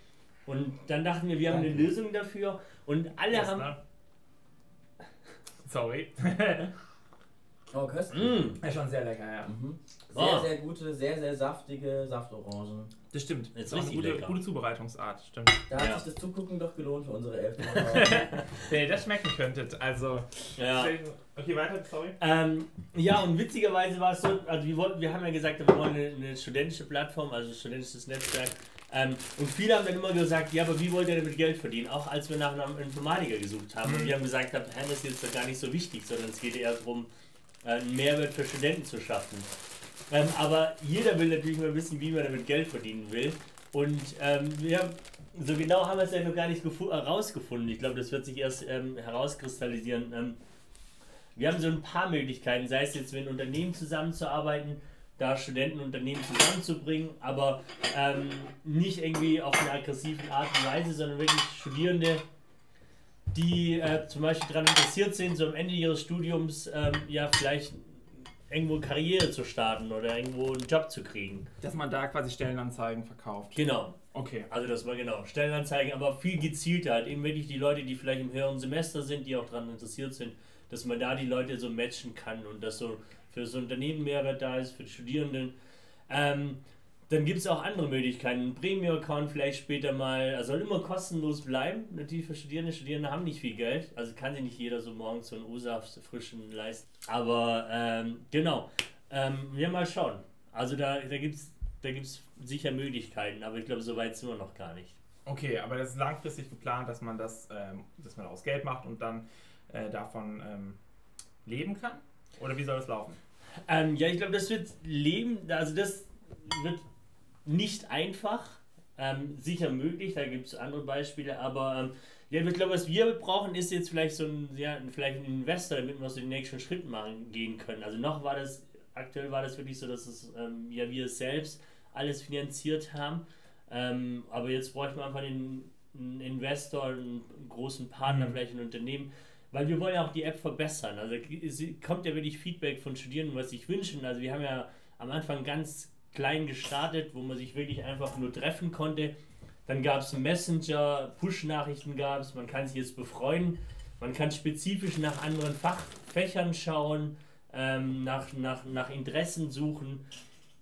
Und dann dachten wir, wir haben eine. Lösung dafür. Und alle Prost, haben. Sorry. Oh, köstlich. Mm, Ja, schon sehr lecker, ja. Mhm. Sehr, Oh. sehr gute, sehr, sehr saftige Saftorangen. Das stimmt. Jetzt ist auch eine gute, gute Zubereitungsart, stimmt. Da hat Ja. sich das Zugucken doch gelohnt für unsere Eltern. Wenn ihr das schmecken könntet, also. ja. Okay, weiter, sorry. Ähm, ja, und witzigerweise war es so, also wir, wollten, wir haben ja gesagt, wir wollen eine, eine studentische Plattform, also ein studentisches Netzwerk. Ähm, und viele haben dann immer gesagt, ja, aber wie wollt ihr damit Geld verdienen? Auch als wir nach einem Informatiker gesucht haben. Und wir haben gesagt, das ist jetzt doch gar nicht so wichtig, sondern es geht eher darum, einen Mehrwert für Studenten zu schaffen. Ähm, aber jeder will natürlich mal wissen, wie man damit Geld verdienen will. Und ähm, wir, so genau haben wir es ja noch gar nicht gefu- herausgefunden. Ich glaube, das wird sich erst ähm, herauskristallisieren. Ähm, wir haben so ein paar Möglichkeiten, sei es jetzt mit Unternehmen zusammenzuarbeiten, da Studenten und Unternehmen zusammenzubringen, aber ähm, nicht irgendwie auf eine aggressive Art und Weise, sondern wirklich Studierende die äh, zum Beispiel daran interessiert sind, so am Ende ihres Studiums ähm, ja vielleicht irgendwo Karriere zu starten oder irgendwo einen Job zu kriegen. Dass man da quasi Stellenanzeigen verkauft. Genau. Okay. Also das war genau Stellenanzeigen, aber viel gezielter halt eben wirklich die Leute, die vielleicht im höheren Semester sind, die auch daran interessiert sind, dass man da die Leute so matchen kann und dass so für das Unternehmen Mehrwert da ist, für die Studierenden. Ähm, dann gibt es auch andere Möglichkeiten. Ein Premium-Account vielleicht später mal. Er soll immer kostenlos bleiben. Natürlich für Studierende. Studierende haben nicht viel Geld. Also kann sich nicht jeder so morgens so einen O-Saft frischen leisten. Aber ähm, genau. Ähm, wir mal schauen. Also da, da gibt es da gibt's sicher Möglichkeiten. Aber ich glaube, so weit sind wir noch gar nicht. Okay, aber das ist langfristig geplant, dass man das, ähm, dass man daraus Geld macht und dann äh, davon ähm, leben kann? Oder wie soll das laufen? Ähm, ja, ich glaube, das wird leben. Also das wird nicht einfach, ähm, sicher möglich, da gibt es andere Beispiele, aber ähm, ja, ich glaube, was wir brauchen, ist jetzt vielleicht so ein, ja, vielleicht ein Investor, damit wir so den nächsten Schritt machen gehen können. Also noch war das, aktuell war das wirklich so, dass es ähm, ja wir selbst alles finanziert haben. Ähm, aber jetzt bräuchten wir einfach den, einen Investor, einen großen Partner, mhm. vielleicht ein Unternehmen, weil wir wollen ja auch die App verbessern. Also es kommt ja wirklich Feedback von Studierenden, was sich wünschen. Also wir haben ja am Anfang ganz klein gestartet, wo man sich wirklich einfach nur treffen konnte. Dann gab es Messenger, Push-Nachrichten gab es, man kann sich jetzt befreuen. Man kann spezifisch nach anderen Fachfächern schauen, ähm, nach, nach, nach Interessen suchen.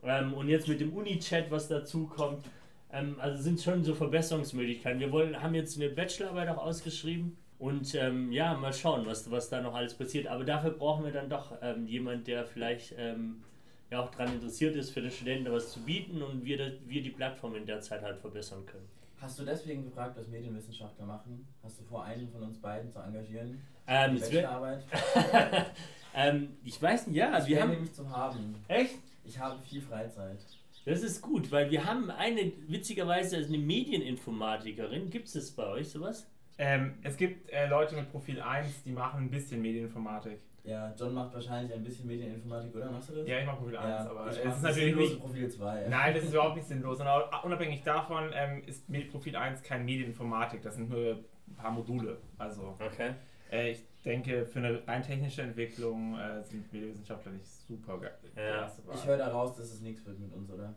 Ähm, und jetzt mit dem Uni-Chat, was dazu kommt, ähm, also sind schon so Verbesserungsmöglichkeiten. Wir wollen, haben jetzt eine Bachelorarbeit auch ausgeschrieben. Und ähm, ja, mal schauen, was, was da noch alles passiert. Aber dafür brauchen wir dann doch ähm, jemand, der vielleicht ähm, ja auch daran interessiert ist, für den Studenten was zu bieten und wir, wir die Plattform in der Zeit halt verbessern können. Hast du deswegen gefragt, was Medienwissenschaftler machen? Hast du vor, einen von uns beiden zu engagieren? Ähm, Bachelorarbeit? ähm, ich weiß nicht, ja. Ich wir haben nämlich zu haben. Echt? Ich habe viel Freizeit. Das ist gut, weil wir haben eine, witzigerweise, eine Medieninformatikerin. Gibt es bei euch sowas? Ähm, es gibt äh, Leute mit Profil 1, die machen ein bisschen Medieninformatik. Ja, John macht wahrscheinlich ein bisschen Medieninformatik, oder? Machst du das? Ja, ich mach Profil 1, ja, aber es ist natürlich nicht. Profil 2. Nein, das ist überhaupt nicht sinnlos. Und unabhängig davon ähm, ist Profil 1 kein Medieninformatik, das sind nur ein paar Module. Also, okay. Äh, ich denke, für eine rein technische Entwicklung äh, sind Medienwissenschaftler nicht super geil. Ja. Ich höre daraus, dass es nichts wird mit uns, oder?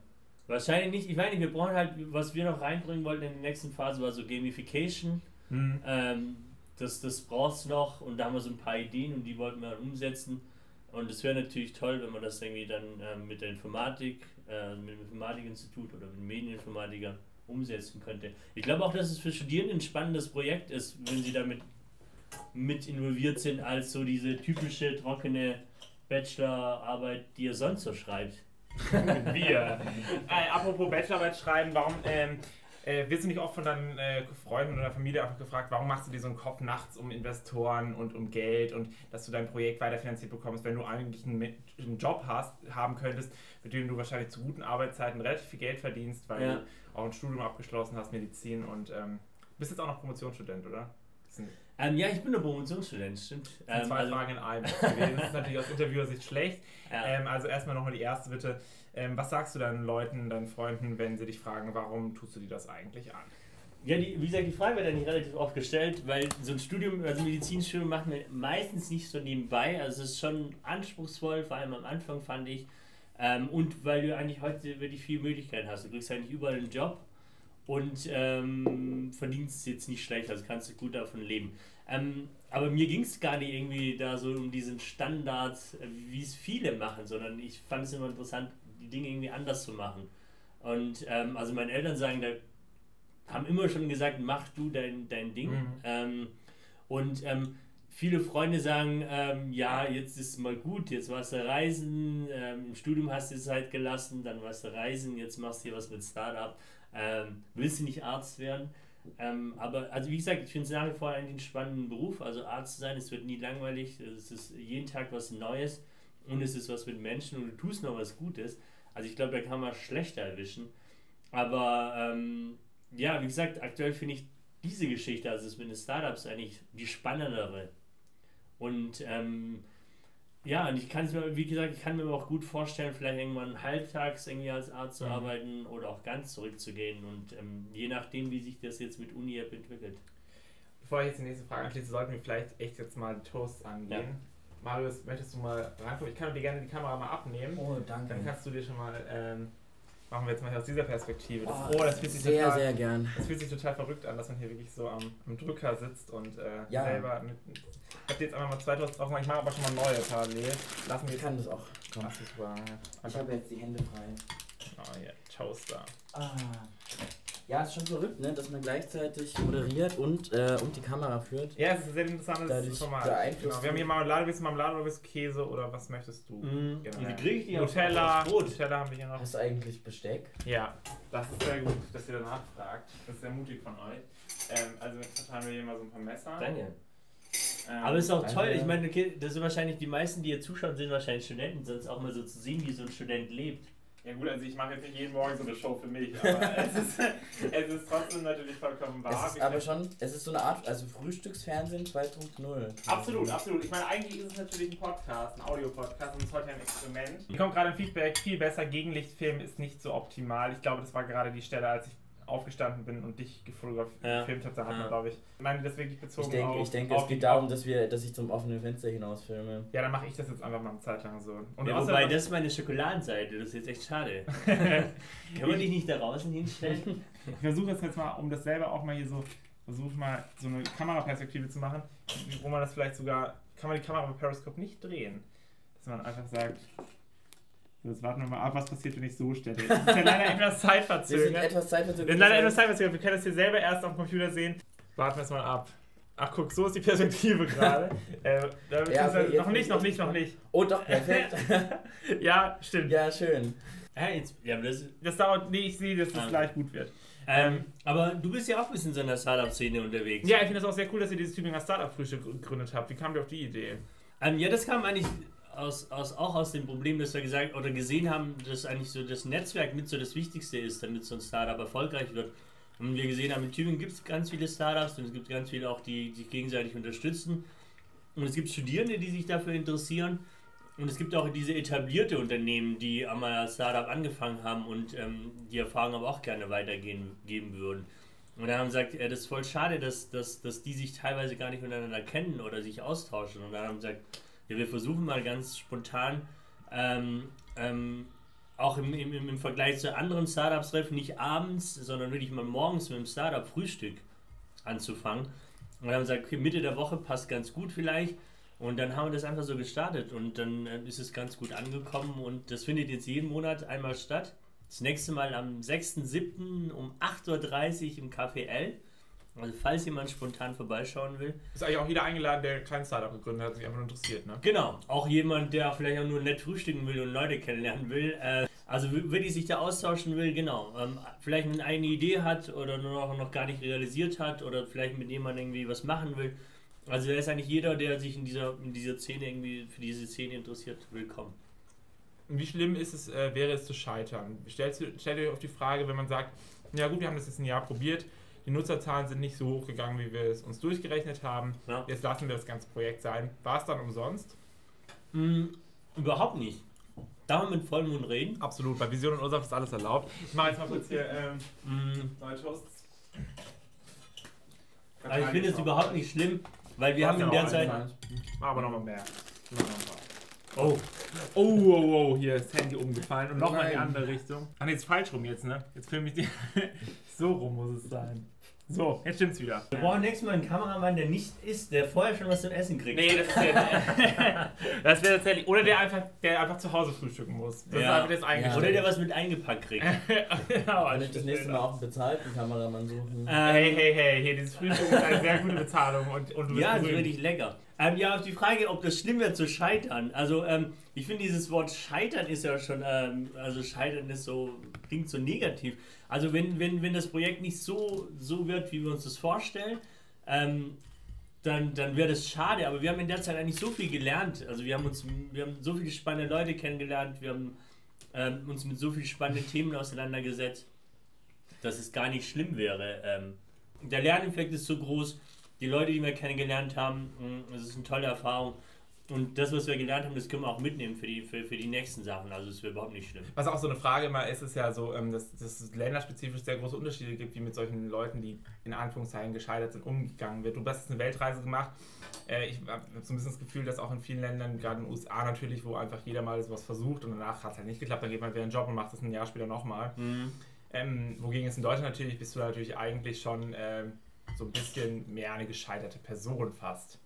Wahrscheinlich nicht. Ich meine, wir brauchen halt, was wir noch reinbringen wollten in der nächsten Phase, war so Gamification. Mhm. Ähm, das, das braucht es noch und da haben wir so ein paar Ideen und die wollten wir dann umsetzen. Und es wäre natürlich toll, wenn man das irgendwie dann äh, mit der Informatik, äh, mit dem Informatikinstitut oder mit Medieninformatikern umsetzen könnte. Ich glaube auch, dass es für Studierende ein spannendes Projekt ist, wenn sie damit mit involviert sind, als so diese typische trockene Bachelorarbeit, die ihr sonst so schreibt. wir. Äh, apropos Bachelorarbeit schreiben, warum ähm, äh, wirst du nicht oft von deinen äh, Freunden oder Familie einfach gefragt, warum machst du dir so einen Kopf nachts um Investoren und um Geld und dass du dein Projekt weiterfinanziert bekommst, wenn du eigentlich einen, einen, Job hast, haben könntest, mit dem du wahrscheinlich zu guten Arbeitszeiten relativ viel Geld verdienst, weil ja. du auch ein Studium abgeschlossen hast, Medizin und ähm, bist jetzt auch noch Promotionsstudent, oder? Ähm, ja, ich bin ein Promotionsstudent, stimmt. Ähm, zwei also Fragen in einem. Das ist natürlich aus Interviewersicht schlecht. Ja. Ähm, also erstmal nochmal die erste bitte. Ähm, was sagst du deinen Leuten, deinen Freunden, wenn sie dich fragen, warum tust du dir das eigentlich an? Ja, die, wie gesagt, die Frage wird eigentlich relativ oft gestellt, weil so ein Studium, also Medizinstudium macht man meistens nicht so nebenbei. Also es ist schon anspruchsvoll, vor allem am Anfang fand ich. Ähm, und weil du eigentlich heute wirklich viele Möglichkeiten hast. Du kriegst eigentlich überall einen Job und ähm, verdienst jetzt nicht schlecht, also kannst du gut davon leben. Ähm, aber mir ging es gar nicht irgendwie da so um diesen Standard, wie es viele machen, sondern ich fand es immer interessant, die Dinge irgendwie anders zu machen. Und ähm, also meine Eltern sagen, da haben immer schon gesagt, mach du dein, dein Ding. Mhm. Ähm, und ähm, viele Freunde sagen, ähm, ja, jetzt ist es mal gut, jetzt warst du reisen, ähm, im Studium hast du es halt gelassen, dann warst du reisen, jetzt machst du hier was mit Startup. Ähm, willst du nicht Arzt werden? Aber, also wie gesagt, ich finde es nach wie vor einen spannenden Beruf. Also Arzt zu sein, es wird nie langweilig, es ist jeden Tag was Neues und es ist was mit Menschen und du tust noch was Gutes. Also ich glaube, da kann man schlechter erwischen. Aber ähm, ja, wie gesagt, aktuell finde ich diese Geschichte, also das mit den Startups eigentlich die spannendere. Und ähm, ja, und ich kann es mir, wie gesagt, ich kann mir auch gut vorstellen, vielleicht irgendwann halbtags irgendwie als Arzt zu mhm. arbeiten oder auch ganz zurückzugehen und ähm, je nachdem, wie sich das jetzt mit Uni-App entwickelt. bevor ich jetzt die nächste Frage anschließe, sollten wir vielleicht echt jetzt mal die Toasts angehen. Ja. Marius, möchtest du mal reinkommen? Ich kann dir gerne die Kamera mal abnehmen. Oh, danke. Dann kannst du dir schon mal, ähm, machen wir jetzt mal aus dieser Perspektive. Das, Oh, das fühlt sich sehr, total, sehr gern. Das fühlt sich total verrückt an, dass man hier wirklich so am, am Drücker sitzt und äh, Ja. selber mit. Ich hab dir jetzt einfach mal zwei Toasts drauf gemacht, ich mache aber schon mal neue parallel. Lassen wir Ich kann das auch. Komm. Ach, super. Ich habe jetzt die Hände frei. oh, hier, Toaster. Ah. Ja, ist schon verrückt, ne? dass man gleichzeitig moderiert und, äh, und die Kamera führt. Ja, es ist ein sehr interessantes Dadurch Format. Genau. Wir haben hier Marmelade, willst du Marmelade oder willst du Käse oder was möchtest du? Mhm. Genau. Wie kriege ich die Nutella? Nutella haben wir hier noch. Hast du eigentlich Besteck? Ja, das ist sehr gut, dass ihr danach fragt. Das ist sehr mutig von euch. Ähm, also verteilen wir hier mal so ein paar Messer. Danke. Ähm, Aber es ist auch Danke. toll, ich meine, okay, das sind wahrscheinlich die meisten, die hier zuschauen, sind wahrscheinlich Studenten, sonst auch mal so zu sehen, wie so ein Student lebt. Ja gut, also ich mache jetzt nicht jeden Morgen so eine Show für mich, aber es, ist, es ist trotzdem natürlich vollkommen wahr. Es ist aber schon, es ist so eine Art, also Frühstücksfernsehen 2.0. Absolut, absolut. Ich meine, eigentlich ist es natürlich ein Podcast, ein Audio-Podcast und es ist heute ein Experiment. Hier kommt gerade ein Feedback, viel besser, Gegenlichtfilm ist nicht so optimal. Ich glaube, das war gerade die Stelle, als ich aufgestanden bin und dich gefotograf- Ja. gefilmt habe, da hat man, Ja. glaube ich, ich meine das wirklich bezogen Ich denke, auf, ich denke auf es geht darum, dass, wir, dass ich zum offenen Fenster hinaus filme. Ja, dann mache ich das jetzt einfach mal eine Zeit lang so. Und Ja, wobei, das ist meine Schokoladenseite, das ist jetzt echt schade. Kann man dich nicht da draußen hinstellen? Ich versuche es jetzt mal, um das selber auch mal hier so, versuche mal so eine Kameraperspektive zu machen, wo man das vielleicht sogar, kann man die Kamera bei Periscope nicht drehen. Dass man einfach sagt, jetzt warten wir mal ab, was passiert, wenn ich so stelle. Das ist ja leider etwas Wir sind zeitverzögert. etwas zeitverzögert. Wir sind leider etwas zeitverzögert, wir können das hier selber erst auf dem Computer sehen. Warten wir es mal ab. Ach guck, so ist die Perspektive gerade. äh, da- beziehungsweise okay, noch nicht, noch ich nicht, noch nicht. Oh doch, perfekt. Ja, stimmt. ja, schön. ja, jetzt, ja, aber das, Das dauert, nee, ich sehe, dass das Ah. gleich gut wird. ähm, aber du bist ja auch ein bisschen in so einer Startup-Szene unterwegs. Ja, ich finde das auch sehr cool, dass ihr dieses Tübinger Startup-Frühstück gegründet habt. Wie kam ihr auf die Idee? Ähm, ja, das kam eigentlich aus, aus, auch aus dem Problem, dass wir gesagt oder gesehen haben, dass eigentlich so das Netzwerk mit so das Wichtigste ist, damit so ein Startup erfolgreich wird. Und wir gesehen haben, in Tübingen gibt es ganz viele Startups und es gibt ganz viele auch, die sich gegenseitig unterstützen. Und es gibt Studierende, die sich dafür interessieren. Und es gibt auch diese etablierte Unternehmen, die einmal als Startup angefangen haben und ähm, die Erfahrung aber auch gerne weitergehen geben würden. Und dann haben sie gesagt, ja, das ist voll schade, dass, dass, dass die sich teilweise gar nicht miteinander kennen oder sich austauschen. Und dann haben sie gesagt, ja, wir versuchen mal ganz spontan, ähm, ähm, auch im, im, im Vergleich zu anderen Startups treffen, nicht abends, sondern wirklich mal morgens mit dem Startup-Frühstück anzufangen. Und haben gesagt, okay, Mitte der Woche passt ganz gut vielleicht. Und dann haben wir das einfach so gestartet und dann äh, ist es ganz gut angekommen und das findet jetzt jeden Monat einmal statt. Das nächste Mal am 6.7. um 8.30 Uhr im Café L. Also falls jemand spontan vorbeischauen will. Ist eigentlich auch jeder eingeladen, der kein Startup gegründet hat, sich einfach nur interessiert, ne? Genau, auch jemand, der vielleicht auch nur nett frühstücken will und Leute kennenlernen will. Äh, also w- wirklich sich da austauschen will, genau. Ähm, vielleicht eine eigene Idee hat oder nur noch, noch gar nicht realisiert hat oder vielleicht mit jemandem irgendwie was machen will. Also da ist eigentlich jeder, der sich in dieser, in dieser Szene irgendwie für diese Szene interessiert, willkommen. Wie schlimm ist es, äh, wäre es zu scheitern? Stellt, stellt euch auf die Frage, wenn man sagt, ja gut, wir haben das jetzt ein Jahr probiert, die Nutzerzahlen sind nicht so hoch gegangen, wie wir es uns durchgerechnet haben, Ja. jetzt lassen wir das ganze Projekt sein. War es dann umsonst? Mm, überhaupt nicht. Darf man mit vollem Mund reden? Absolut, bei Vision und Ursaf ist alles erlaubt. Ich mache jetzt mal kurz hier ähm, Mm, neue Toasts. also ich finde es überhaupt nicht schlimm, weil wir haben in der Zeit... Wir nochmal mehr. Mal. Oh, Oh, oh, oh, hier ist das Handy umgefallen und nochmal in die andere Richtung. Ach nee, ist falsch rum jetzt, ne? Jetzt filme ich die. so rum muss es sein. So, jetzt stimmt's wieder. wir brauchen nächstes Mal einen Kameramann, der nicht isst, der vorher schon was zum Essen kriegt. Nee, das ist ja, Das wäre tatsächlich. Oder der einfach, der einfach zu Hause frühstücken muss. Das ist Ja. einfach das. Oder der was mit eingepackt kriegt. genau, Kann ich das nächste Mal auch einen bezahlten Kameramann suchen? Hey, hey, hey, hier, dieses Frühstück ist eine sehr gute Bezahlung und, und du bist Ja, das ist wirklich lecker. Ähm, ja, auf die Frage, ob das schlimm wird zu scheitern. Also, ähm, ich finde, dieses Wort scheitern ist ja schon, ähm, also scheitern ist so, klingt so negativ. Also, wenn, wenn, wenn das Projekt nicht so, so wird, wie wir uns das vorstellen, ähm, dann, dann wäre das schade. Aber wir haben in der Zeit eigentlich so viel gelernt. Also, wir haben uns, wir haben so viele spannende Leute kennengelernt, wir haben ähm, uns mit so vielen spannenden Themen auseinandergesetzt, dass es gar nicht schlimm wäre. Ähm, der Lerneffekt ist so groß. Die Leute, die wir kennengelernt haben, mh, es ist eine tolle Erfahrung. und das, was wir gelernt haben, das können wir auch mitnehmen für die, für, für die nächsten Sachen. Also es wäre überhaupt nicht schlimm. Was auch so eine Frage immer ist, ist ja so, ähm, dass, dass es länderspezifisch sehr große Unterschiede gibt, wie mit solchen Leuten, die in Anführungszeichen gescheitert sind, umgegangen wird. Du hast jetzt eine Weltreise gemacht. Äh, ich habe so ein bisschen das Gefühl, dass auch in vielen Ländern, gerade in den USA natürlich, wo einfach jeder mal sowas versucht und danach hat es halt nicht geklappt, dann geht man wieder in den Job und macht das ein Jahr später nochmal. Mhm. Ähm, wogegen es in Deutschland natürlich, bist du natürlich eigentlich schon ähm, so ein bisschen mehr eine gescheiterte Person fast.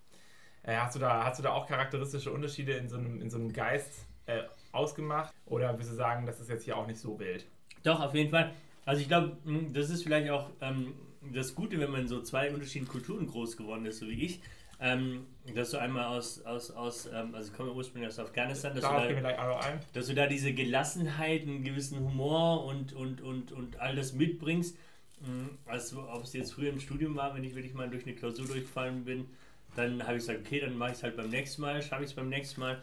Äh, hast, du da, hast du da auch charakteristische Unterschiede in so einem, in so einem Geist äh, ausgemacht? Oder würdest du sagen, das ist jetzt hier auch nicht so wild? Doch, auf jeden Fall. Also ich glaube, das ist vielleicht auch ähm, das Gute, wenn man so zwei unterschiedlichen Kulturen groß geworden ist, so wie ich. Ähm, dass du einmal aus, aus, aus ähm, also ich komme ursprünglich aus Afghanistan, dass, Darauf du da, dass du da diese Gelassenheit, einen gewissen Humor und, und, und, und all das mitbringst. Mhm. Also ob es jetzt früher im Studium war, wenn ich wirklich mal durch eine Klausur durchgefallen bin, dann habe ich gesagt, okay, dann mache ich es halt beim nächsten Mal, schaffe ich es beim nächsten Mal.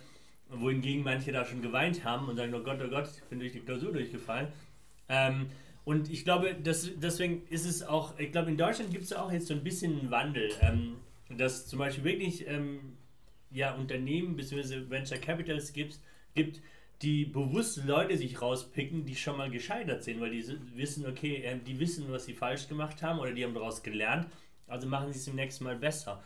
Wohingegen manche da schon geweint haben und sagen, oh Gott, oh Gott, ich bin durch die Klausur durchgefallen. Ähm, und ich glaube, das, deswegen ist es auch, ich glaube, in Deutschland gibt es auch jetzt so ein bisschen einen Wandel, ähm, dass zum Beispiel wirklich ähm, ja, Unternehmen bzw. Venture Capitals gibt, gibt, die bewusst Leute sich rauspicken, die schon mal gescheitert sind, weil die wissen, okay, äh, die wissen, was sie falsch gemacht haben oder die haben daraus gelernt, also machen sie es im nächsten Mal besser.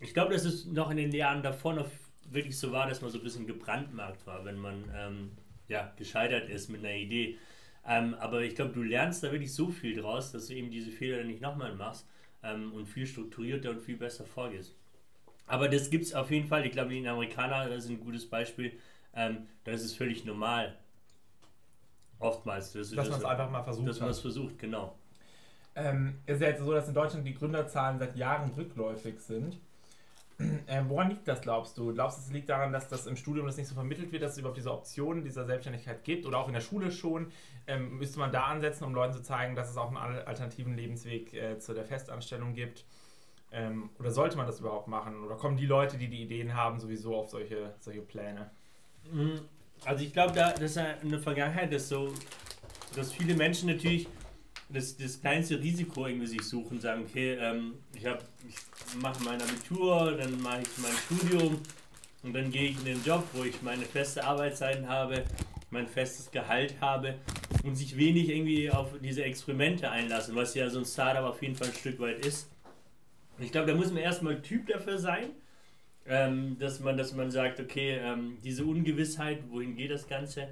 Ich glaube, dass es noch in den Jahren davor noch wirklich so war, dass man so ein bisschen gebrandmarkt war, wenn man ähm, ja, gescheitert ist mit einer Idee. Ähm, aber ich glaube, du lernst da wirklich so viel draus, dass du eben diese Fehler nicht nochmal machst ähm, und viel strukturierter und viel besser vorgehst. Aber das gibt es auf jeden Fall. Ich glaube, die Amerikaner, ist ein gutes Beispiel. Ähm, da ist es völlig normal. Oftmals. Das, dass man es einfach mal versucht. Dass man es versucht, genau. Ähm, es ist ja jetzt so, dass in Deutschland die Gründerzahlen seit Jahren rückläufig sind. Äh, woran liegt das, glaubst du? Glaubst du, es liegt daran, dass das im Studium das nicht so vermittelt wird, dass es überhaupt diese Optionen dieser Selbstständigkeit gibt oder auch in der Schule schon? Ähm, müsste man da ansetzen, um Leuten zu zeigen, dass es auch einen alternativen Lebensweg äh, zu der Festanstellung gibt? Ähm, oder sollte man das überhaupt machen? Oder kommen die Leute, die die Ideen haben, sowieso auf solche, solche Pläne? Mhm. Also ich glaube, da, das ist eine Vergangenheit, dass so, dass viele Menschen natürlich das, das kleinste Risiko irgendwie sich suchen, sagen, okay, ähm, ich, ich mache mein Abitur, dann mache ich mein Studium und dann gehe ich in den Job, wo ich meine feste Arbeitszeiten habe, mein festes Gehalt habe und sich wenig irgendwie auf diese Experimente einlassen, was ja so ein Startup auf jeden Fall ein Stück weit ist. Ich glaube, da muss man erstmal Typ dafür sein, ähm, dass, man, dass man sagt, okay, ähm, diese Ungewissheit, wohin geht das Ganze?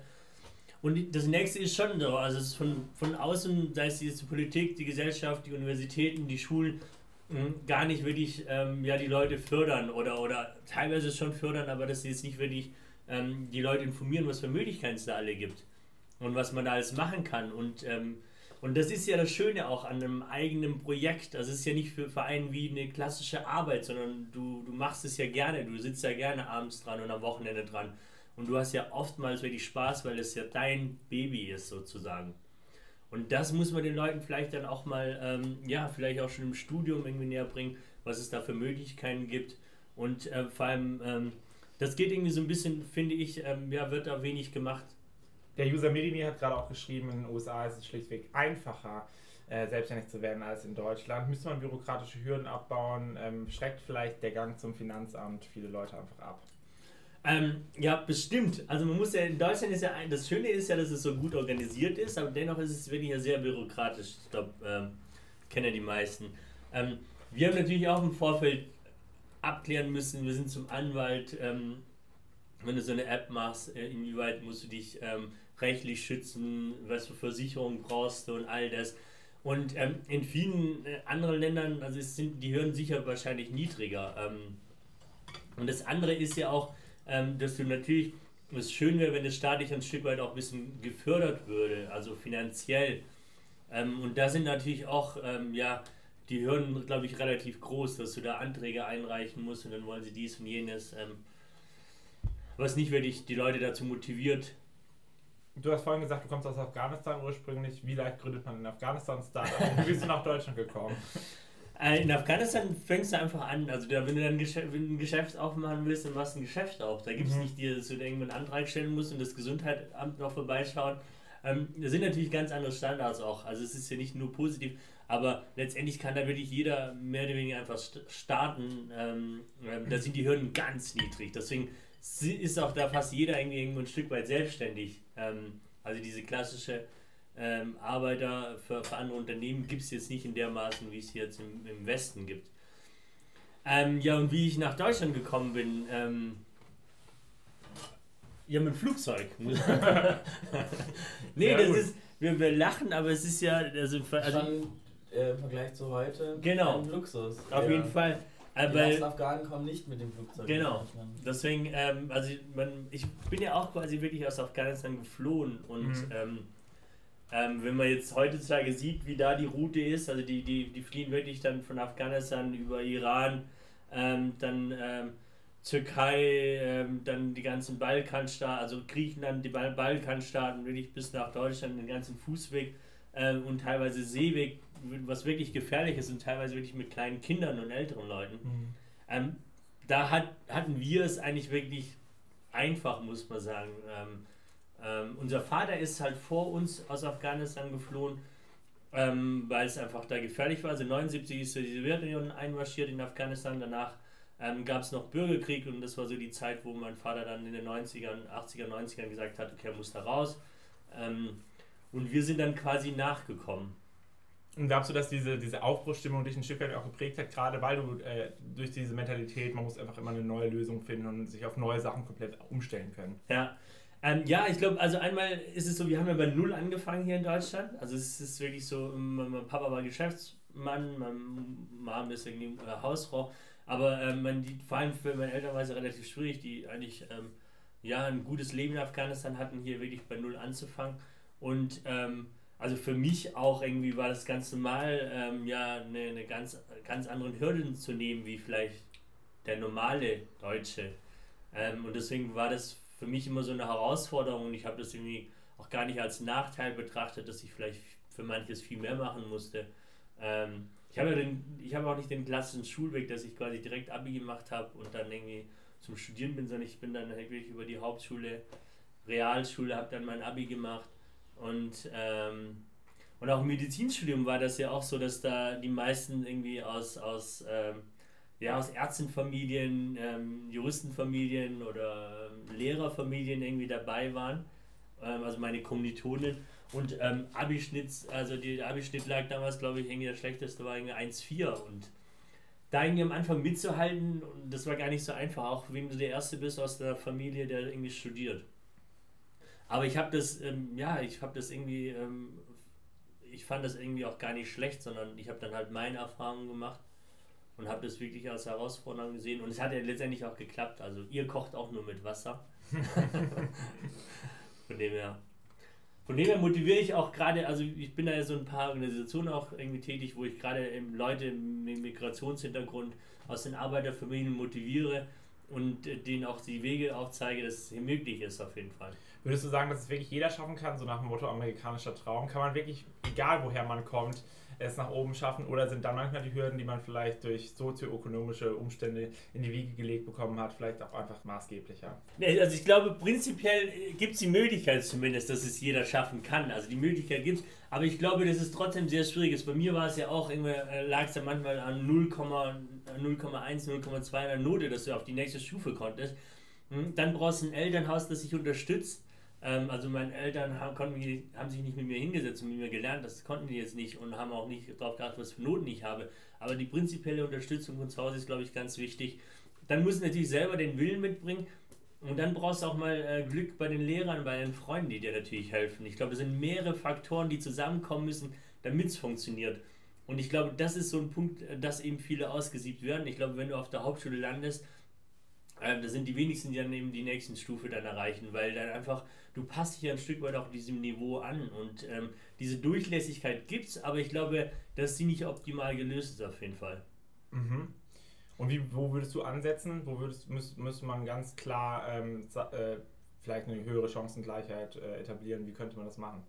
Und das nächste ist schon so, also es ist von, von außen, sei es die Politik, die Gesellschaft, die Universitäten, die Schulen, mh, gar nicht wirklich ähm, ja, die Leute fördern oder, oder teilweise schon fördern, aber dass sie jetzt nicht wirklich ähm, die Leute informieren, was für Möglichkeiten es da alle gibt und was man da alles machen kann. Und, ähm, und das ist ja das Schöne auch an einem eigenen Projekt. Also es ist ja nicht für Vereine wie eine klassische Arbeit, sondern du, du machst es ja gerne, du sitzt ja gerne abends dran und am Wochenende dran. Und du hast ja oftmals wirklich Spaß, weil es ja dein Baby ist sozusagen. Und das muss man den Leuten vielleicht dann auch mal, ähm, ja, vielleicht auch schon im Studium irgendwie näher bringen, was es da für Möglichkeiten gibt. Und äh, vor allem, ähm, das geht irgendwie so ein bisschen, finde ich, ähm, ja, wird da wenig gemacht. Der User Medini hat gerade auch geschrieben, in den USA ist es schlichtweg einfacher, äh, selbstständig zu werden als in Deutschland. Müsste man bürokratische Hürden abbauen, ähm, schreckt vielleicht der Gang zum Finanzamt viele Leute einfach ab. Ähm, ja, bestimmt. Also man muss ja, in Deutschland ist ja, ein, das Schöne ist ja, dass es so gut organisiert ist, aber dennoch ist es wirklich ja sehr bürokratisch. Ich glaube, ähm, kennen ja die meisten. Ähm, wir haben natürlich auch im Vorfeld abklären müssen, wir sind zum Anwalt, ähm, wenn du so eine App machst, äh, inwieweit musst du dich ähm, rechtlich schützen, was für Versicherungen brauchst du und all das. Und ähm, in vielen äh, anderen Ländern, also es sind die Hürden sicher wahrscheinlich niedriger. und das andere ist ja auch, ähm, dass du natürlich, es schön wäre, wenn es staatlich ein Stück weit auch ein bisschen gefördert würde, also finanziell. Ähm, und da sind natürlich auch, ähm, ja, die Hürden, glaube ich, relativ groß, dass du da Anträge einreichen musst und dann wollen sie dies und jenes, ähm, was nicht wirklich die Leute dazu motiviert. Du hast vorhin gesagt, du kommst aus Afghanistan ursprünglich. Wie leicht gründet man in Afghanistan Startup? Wie bist du nach Deutschland gekommen? Äh, in Afghanistan fängst du einfach an. Also da, wenn du dann ein Geschäft aufmachen willst, dann machst du ein Geschäft auf. Da gibt es mhm. nicht dir, dass du irgendwann einen Antrag stellen musst und das Gesundheitsamt noch vorbeischauen. Ähm, da sind natürlich ganz andere Standards auch. Also es ist ja nicht nur positiv. Aber letztendlich kann da wirklich jeder mehr oder weniger einfach starten. Ähm, ähm, da sind die Hürden ganz niedrig. Deswegen ist auch da fast jeder irgendwie irgendwo ein Stück weit selbstständig. Ähm, also diese klassische ähm, Arbeiter für, für, andere Unternehmen gibt es jetzt nicht in der Maßen, wie es jetzt im, im Westen gibt. Ähm, ja, und wie ich nach Deutschland gekommen bin, ähm, ja, mit dem Flugzeug. nee, das ist, wir, wir lachen, aber es ist ja, also, also Schon, äh, im Vergleich zu heute, genau, ein Luxus. Auf ja. jeden Fall. Aber die Afghanen kommen nicht mit dem Flugzeug. Genau. Deswegen, ähm, also man, ich bin ja auch quasi wirklich aus Afghanistan geflohen und mhm. ähm, ähm, wenn man jetzt heutzutage sieht, wie da die Route ist, also die, die, die fliehen wirklich dann von Afghanistan über Iran, ähm, dann ähm, Türkei, ähm, dann die ganzen Balkanstaaten, also Griechenland, die Bal Balkanstaaten, wirklich bis nach Deutschland, den ganzen Fußweg ähm, und teilweise Seeweg, was wirklich gefährlich ist und teilweise wirklich mit kleinen Kindern und älteren Leuten. Mhm. Ähm, da hat, hatten wir es eigentlich wirklich einfach, muss man sagen. Ähm, ähm, unser Vater ist halt vor uns aus Afghanistan geflohen, ähm, weil es einfach da gefährlich war. Also 79 ist die Sowjetunion einmarschiert in Afghanistan, danach ähm, gab es noch Bürgerkrieg und das war so die Zeit, wo mein Vater dann in den 90ern, 80er, 90ern gesagt hat, okay, er muss da raus. Ähm, und wir sind dann quasi nachgekommen. Und glaubst du, dass diese, diese Aufbruchsstimmung dich ein Stück weit auch geprägt hat, gerade weil du äh, durch diese Mentalität, man muss einfach immer eine neue Lösung finden und sich auf neue Sachen komplett umstellen können? Ja, ähm, ja, ich glaube, also einmal ist es so, wir haben ja bei Null angefangen hier in Deutschland. Also es ist wirklich so, mein Papa war Geschäftsmann, meine Mom ist irgendwie äh, Hausfrau. Aber ähm, man, die, vor allem für meine Eltern war es relativ schwierig, die eigentlich ähm, ja, ein gutes Leben in Afghanistan hatten, hier wirklich bei Null anzufangen. Und ähm, also für mich auch irgendwie war das ganz normal, ähm, ja, eine, eine ganz, ganz anderen Hürden zu nehmen, wie vielleicht der normale Deutsche. Ähm, und deswegen war das für mich immer so eine Herausforderung und ich habe das irgendwie auch gar nicht als Nachteil betrachtet, dass ich vielleicht für manches viel mehr machen musste. Ähm, ich habe ja den, auch nicht den klassischen Schulweg, dass ich quasi direkt Abi gemacht habe und dann irgendwie zum Studieren bin, sondern ich bin dann halt wirklich über die Hauptschule, Realschule, habe dann mein Abi gemacht und ähm, und auch im Medizinstudium war das ja auch so, dass da die meisten irgendwie aus, aus ähm, ja, aus Ärztenfamilien, ähm, Juristenfamilien oder ähm, Lehrerfamilien irgendwie dabei waren. Ähm, also meine Kommilitonen. Und ähm, Abischnitt, also der Abischnitt lag damals, glaube ich, irgendwie der schlechteste war irgendwie 1,4. Und da irgendwie am Anfang mitzuhalten, das war gar nicht so einfach, auch wenn du der Erste bist aus der Familie, der irgendwie studiert. Aber ich habe das, ähm, ja, ich habe das irgendwie, ähm, ich fand das irgendwie auch gar nicht schlecht, sondern ich habe dann halt meine Erfahrungen gemacht und habe das wirklich als Herausforderung gesehen. Und es hat ja letztendlich auch geklappt. Also ihr kocht auch nur mit Wasser. von dem her. Von dem her motiviere ich auch gerade, also ich bin da ja so ein paar Organisationen auch irgendwie tätig, wo ich gerade Leute mit Migrationshintergrund aus den Arbeiterfamilien motiviere und denen auch die Wege aufzeige, dass es hier möglich ist auf jeden Fall. Würdest du sagen, dass es wirklich jeder schaffen kann, so nach dem Motto amerikanischer Traum? Kann man wirklich, egal woher man kommt, es nach oben schaffen? Oder sind dann manchmal die Hürden, die man vielleicht durch sozioökonomische Umstände in die Wiege gelegt bekommen hat, vielleicht auch einfach maßgeblicher? Also ich glaube, prinzipiell gibt es die Möglichkeit zumindest, dass es jeder schaffen kann. Also die Möglichkeit gibt es, aber ich glaube, dass es trotzdem sehr schwierig ist. Bei mir war es ja auch, äh, lag es ja manchmal an 0,1, 0,2 einer Note, dass du auf die nächste Stufe konntest. Hm, dann brauchst du ein Elternhaus, das sich unterstützt ähm, also meine Eltern haben, konnten, haben sich nicht mit mir hingesetzt und mit mir gelernt, das konnten die jetzt nicht und haben auch nicht darauf geachtet, was für Noten ich habe. Aber die prinzipielle Unterstützung von zu Hause ist, glaube ich, ganz wichtig. Dann musst du natürlich selber den Willen mitbringen. Und dann brauchst du auch mal äh, Glück bei den Lehrern, bei den Freunden, die dir natürlich helfen. Ich glaube, es sind mehrere Faktoren, die zusammenkommen müssen, damit es funktioniert. Und ich glaube, das ist so ein Punkt, äh, dass eben viele ausgesiebt werden. Ich glaube, wenn du auf der Hauptschule landest, äh, da sind die wenigsten, die dann eben die nächsten Stufe dann erreichen, weil dann einfach du passt dich ein Stück weit auch diesem Niveau an. Und ähm, diese Durchlässigkeit gibt es, aber ich glaube, dass sie nicht optimal gelöst ist auf jeden Fall. Mhm. Und wie, wo würdest du ansetzen? Wo würdest, müß, müsste man ganz klar ähm, äh, vielleicht eine höhere Chancengleichheit äh, etablieren? Wie könnte man das machen?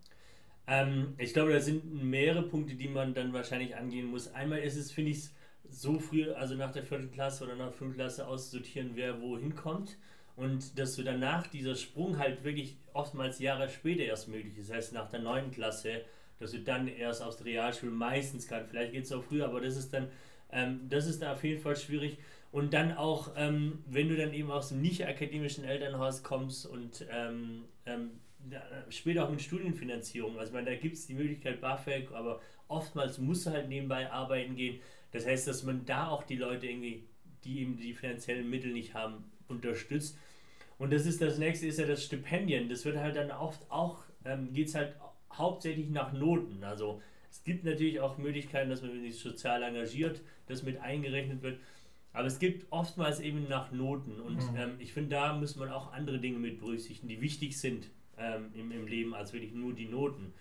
Ähm, ich glaube, da sind mehrere Punkte, die man dann wahrscheinlich angehen muss. Einmal ist es, finde ich, so früh, also nach der vierten Klasse oder nach der fünften Klasse auszusortieren, wer wohin kommt und dass du danach dieser Sprung halt wirklich oftmals Jahre später erst möglich ist. Das heißt, nach der neunten Klasse, dass du dann erst aus der Realschule meistens kannst. Vielleicht geht es auch früher, aber das ist dann, ähm, das ist da auf jeden Fall schwierig. Und dann auch, ähm, wenn du dann eben aus dem nicht akademischen Elternhaus kommst und ähm, ähm, später auch mit Studienfinanzierung. Also meine, da gibt es die Möglichkeit BAföG, aber oftmals muss halt nebenbei arbeiten gehen. Das heißt, dass man da auch die Leute irgendwie, die eben die finanziellen Mittel nicht haben, unterstützt. Und das ist das nächste, ist ja das Stipendien. Das wird halt dann oft auch, ähm, geht es halt hauptsächlich nach Noten. Also es gibt natürlich auch Möglichkeiten, dass man sich sozial engagiert, das mit eingerechnet wird. Aber es gibt oftmals eben nach Noten. Und mhm. ähm, ich finde, da muss man auch andere Dinge mit berücksichtigen, die wichtig sind ähm, im, im Leben, als wirklich nur die Noten.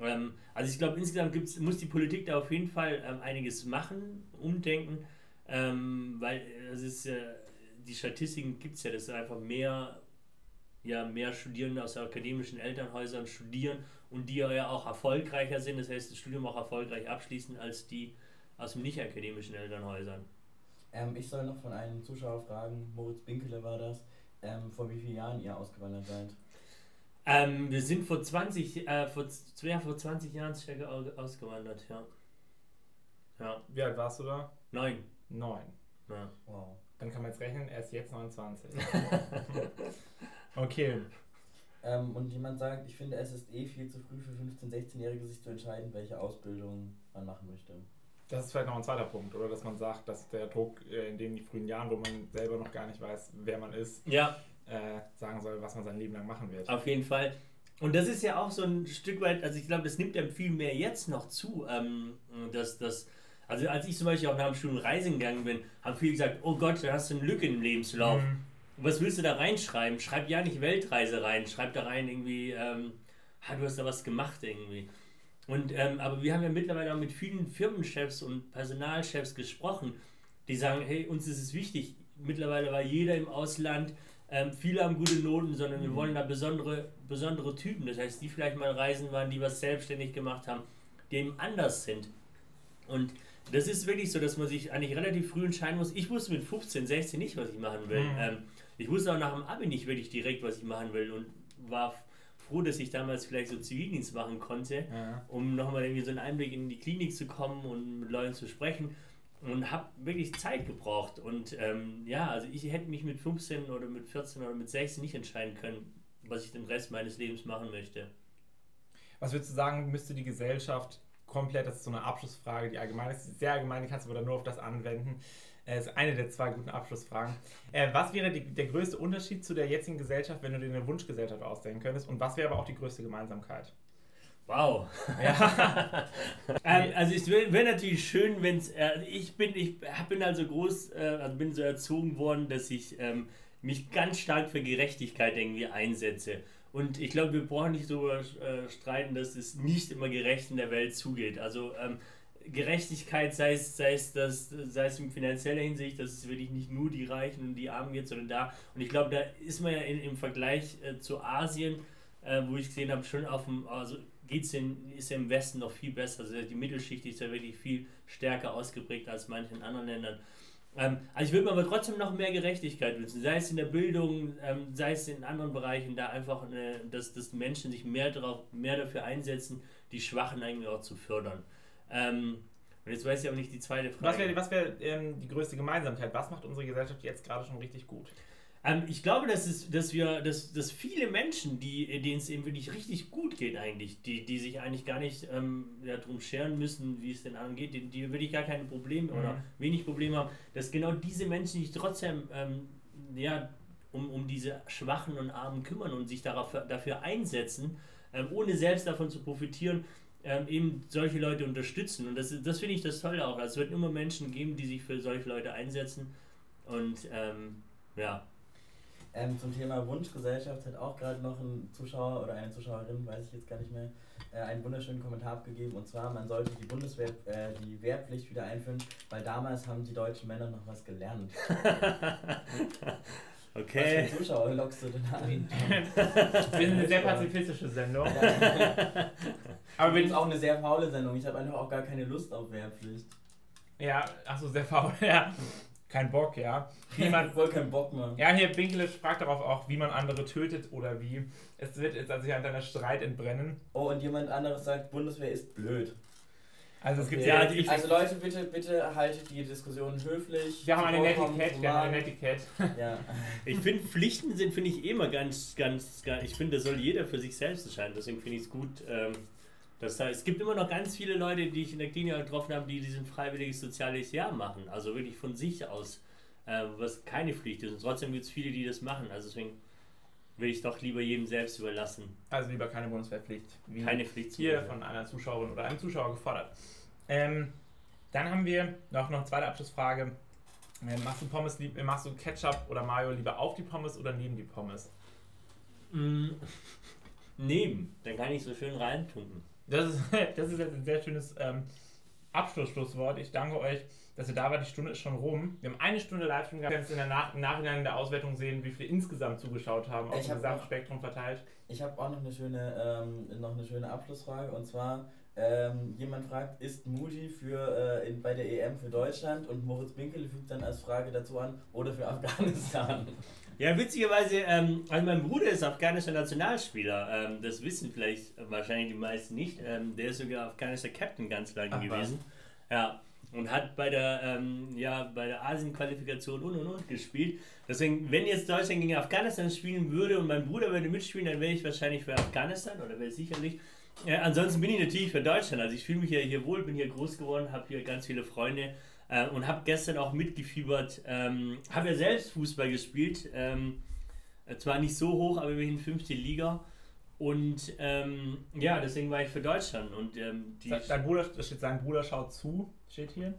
Ähm, also ich glaube, insgesamt gibt's, muss die Politik da auf jeden Fall ähm, einiges machen, umdenken, ähm, weil es ist, äh, die Statistiken gibt es ja, dass einfach mehr, ja, mehr Studierende aus akademischen Elternhäusern studieren und die ja auch erfolgreicher sind, das heißt das Studium auch erfolgreich abschließen, als die aus den nicht akademischen Elternhäusern. Ähm, ich soll noch von einem Zuschauer fragen, Moritz Binkele war das, ähm, vor wie vielen Jahren ihr ausgewandert seid. Ähm, wir sind vor 20, äh, vor, ja, vor 20 Jahren circa ausgewandert, ja. ja. Wie alt warst du da? Neun. Neun. Ja. Wow. Dann kann man jetzt rechnen, er ist jetzt 29. okay. Ähm, und jemand sagt, ich finde, es ist eh viel zu früh für 15-, 16-Jährige, sich zu entscheiden, welche Ausbildung man machen möchte. Das ist vielleicht noch ein zweiter Punkt, oder? Dass man sagt, dass der Druck äh, in den frühen Jahren, wo man selber noch gar nicht weiß, wer man ist, ja äh, sagen soll, was man sein Leben lang machen wird. Auf jeden Fall. Und das ist ja auch so ein Stück weit, also ich glaube, das nimmt einem viel mehr jetzt noch zu, ähm, dass das. Also als ich zum Beispiel auch nach dem Studium reisen gegangen bin, haben viele gesagt, oh Gott, da hast du eine Lücke im Lebenslauf. Mhm. Was willst du da reinschreiben? Schreib ja nicht Weltreise rein, schreib da rein irgendwie, ähm, ah, du hast da was gemacht irgendwie. Und, ähm, aber wir haben ja mittlerweile auch mit vielen Firmenchefs und Personalchefs gesprochen, die sagen, hey, uns ist es wichtig, mittlerweile war jeder im Ausland, ähm, viele haben gute Noten, sondern wir mhm. wollen da besondere, besondere Typen. Das heißt, die vielleicht mal reisen waren, die was selbstständig gemacht haben, die eben anders sind. Und das ist wirklich so, dass man sich eigentlich relativ früh entscheiden muss. Ich wusste mit 15, 16 nicht, was ich machen will. Mhm. Ähm, ich wusste auch nach dem Abi nicht wirklich direkt, was ich machen will und war froh, dass ich damals vielleicht so Zivildienst machen konnte, ja. um nochmal irgendwie so einen Einblick in die Klinik zu kommen und mit Leuten zu sprechen und habe wirklich Zeit gebraucht. Und ähm, ja, also ich hätte mich mit 15 oder mit 14 oder mit 16 nicht entscheiden können, was ich den Rest meines Lebens machen möchte. Was würdest du sagen, müsste die Gesellschaft komplett, das ist so eine Abschlussfrage, die allgemein ist, sehr allgemein, die kannst du aber dann nur auf das anwenden. Das äh, ist eine der zwei guten Abschlussfragen. Äh, was wäre die, der größte Unterschied zu der jetzigen Gesellschaft, wenn du dir eine Wunschgesellschaft ausdenken könntest? Und was wäre aber auch die größte Gemeinsamkeit? Wow. Ja. ähm, also es wäre wär natürlich schön, wenn es. Äh, ich bin, ich bin also groß, äh, also bin so erzogen worden, dass ich ähm, mich ganz stark für Gerechtigkeit irgendwie einsetze. Und ich glaube, wir brauchen nicht darüber äh, streiten, dass es nicht immer gerecht in der Welt zugeht. Also ähm, Gerechtigkeit, sei es, sei, es das, sei es in finanzieller Hinsicht, dass es wirklich nicht nur die Reichen und die Armen geht, sondern da. Und ich glaube, da ist man ja in, im Vergleich äh, zu Asien, äh, wo ich gesehen habe, schon auf dem, also geht's in, ist ja im Westen noch viel besser. Also die Mittelschicht ist ja wirklich viel stärker ausgeprägt als manchen anderen Ländern. Ähm, also ich würde mir aber trotzdem noch mehr Gerechtigkeit wünschen, sei es in der Bildung, ähm, sei es in anderen Bereichen, da einfach, eine, dass, dass Menschen sich mehr, drauf, mehr dafür einsetzen, die Schwachen eigentlich auch zu fördern. Ähm, und jetzt weiß ich aber nicht die zweite Frage. Was wäre wär, ähm, die größte Gemeinsamkeit? Was macht unsere Gesellschaft jetzt gerade schon richtig gut? Ähm, ich glaube, dass, es, dass wir, dass, dass viele Menschen, die, denen es eben wirklich richtig gut geht eigentlich, die, die sich eigentlich gar nicht ähm, darum scheren müssen, wie es den anderen geht, die, die wirklich gar keine Probleme mhm. oder wenig Probleme haben, dass genau diese Menschen sich trotzdem ähm, ja, um, um diese Schwachen und Armen kümmern und sich darauf, dafür einsetzen, ähm, ohne selbst davon zu profitieren, ähm, eben solche Leute unterstützen. Und das, das finde ich das Tolle auch. Also es wird immer Menschen geben, die sich für solche Leute einsetzen. Und ähm, ja, ähm, zum Thema Wunschgesellschaft hat auch gerade noch ein Zuschauer oder eine Zuschauerin, weiß ich jetzt gar nicht mehr, äh, einen wunderschönen Kommentar abgegeben. Und zwar, man sollte die Bundeswehr, äh, die Wehrpflicht wieder einführen, weil damals haben die deutschen Männer noch was gelernt. okay. Was für Zuschauer lockst du denn an? Wir sind eine sehr pazifistische Sendung. Aber wir sind auch eine sehr faule Sendung. Ich habe einfach auch gar keine Lust auf Wehrpflicht. Ja, achso, sehr faul, ja. Kein Bock, ja. Wie man, Voll keinen Bock mehr. ja, hier Binkele fragt darauf auch, wie man andere tötet oder wie. Es wird jetzt also hier an deiner Streit entbrennen. Oh, und jemand anderes sagt, Bundeswehr ist blöd. Also es gibt Okay. ja, Ja, die- Also Leute, bitte, bitte haltet die Diskussion höflich. wir haben eine Netiquette, wir haben eine. Netiquette. Ja. Ich finde, Pflichten sind, finde ich, immer ganz, ganz, ganz ich finde, das soll jeder für sich selbst entscheiden. Deswegen finde ich es gut, ähm, dass da, es gibt immer noch ganz viele Leute, die ich in der Klinik getroffen habe, die diesen freiwilliges soziales Jahr machen. Also wirklich von sich aus, äh, was keine Pflicht ist. Und trotzdem gibt es viele, die das machen. Also deswegen will ich doch lieber jedem selbst überlassen. Also lieber keine Bundeswehrpflicht. Keine Pflicht zu hier von einer Zuschauerin oder einem Zuschauer gefordert. Ähm, dann haben wir noch eine zweite Abschlussfrage. Äh, Machst du Pommes äh, machst du Ketchup oder Mayo lieber auf die Pommes oder neben die Pommes? Mm, Nehmen, dann kann ich so schön reintunken. Das ist, das ist jetzt ein sehr schönes ähm, Abschlussschlusswort. Ich danke euch, dass ihr da wart. Die Stunde ist schon rum. Wir haben eine Stunde Livestream gehabt. Wir werden es in der Nach im Nachhinein in der Auswertung sehen, wie viele insgesamt zugeschaut haben, auf Ich dem Gesamtspektrum verteilt. Ich habe auch noch eine schöne, ähm, noch eine schöne Abschlussfrage und zwar ähm, jemand fragt, ist Moody für äh, in, bei der EM für Deutschland und Moritz Binkel fügt dann als Frage dazu an oder für Afghanistan. Ja, witzigerweise, ähm, also mein Bruder ist afghanischer Nationalspieler. Ähm, das wissen vielleicht wahrscheinlich die meisten nicht. Ähm, der ist sogar afghanischer Captain ganz lange Ach, was. gewesen. Ja. Und hat bei der, ähm, ja, bei der Asien-Qualifikation und und und gespielt. Deswegen, wenn jetzt Deutschland gegen Afghanistan spielen würde und mein Bruder würde mitspielen, dann wäre ich wahrscheinlich für Afghanistan oder wäre sicherlich. Äh, ansonsten bin ich natürlich für Deutschland. Also ich fühle mich ja hier wohl, bin hier groß geworden, habe hier ganz viele Freunde äh, und habe gestern auch mitgefiebert. Ähm, habe ja selbst Fußball gespielt. Ähm, äh, zwar nicht so hoch, aber immerhin fünfte Liga. Und ähm, ja, deswegen war ich für Deutschland. Und ähm, die. Dein Bruder, steht, sein Bruder schaut zu, steht hier.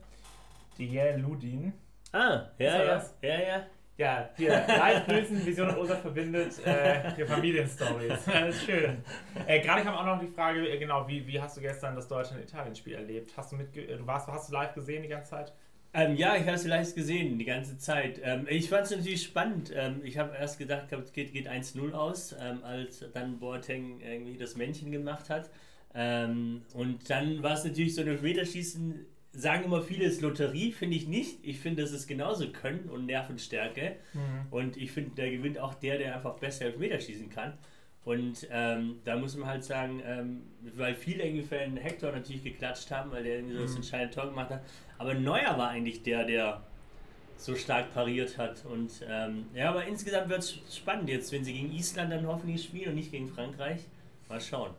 Diel Ludin. Ah, ja, ja, das? ja, ja. Ja, hier, live grüßen, Vision und Ursa verbindet, äh, hier Familienstories. Das ist schön. Äh, Gerade kam auch noch die Frage, äh, genau, wie, wie hast du gestern das Deutschland-Italien-Spiel erlebt? Hast du mitge äh, du warst, hast du live gesehen die ganze Zeit? Ähm, ja, ich habe es live gesehen, die ganze Zeit. Ähm, ich fand es natürlich spannend. Ähm, ich habe erst gedacht, es geht, geht 1-0 aus, ähm, als dann Boateng irgendwie das Männchen gemacht hat. Ähm, und dann war es natürlich so ein Elfmeterschießen, sagen immer viele, ist Lotterie, finde ich nicht. Ich finde, das ist genauso Können und Nervenstärke. Und ich finde, da gewinnt auch der, der einfach besser Elfmeter schießen kann. Und ähm, da muss man halt sagen, ähm, weil viele den Hector natürlich geklatscht haben, weil der irgendwie so das Mhm. entscheidende Tor gemacht hat. Aber Neuer war eigentlich der, der so stark pariert hat. Und ähm, ja, aber insgesamt wird es spannend jetzt, wenn sie gegen Island dann hoffentlich spielen und nicht gegen Frankreich. Mal schauen.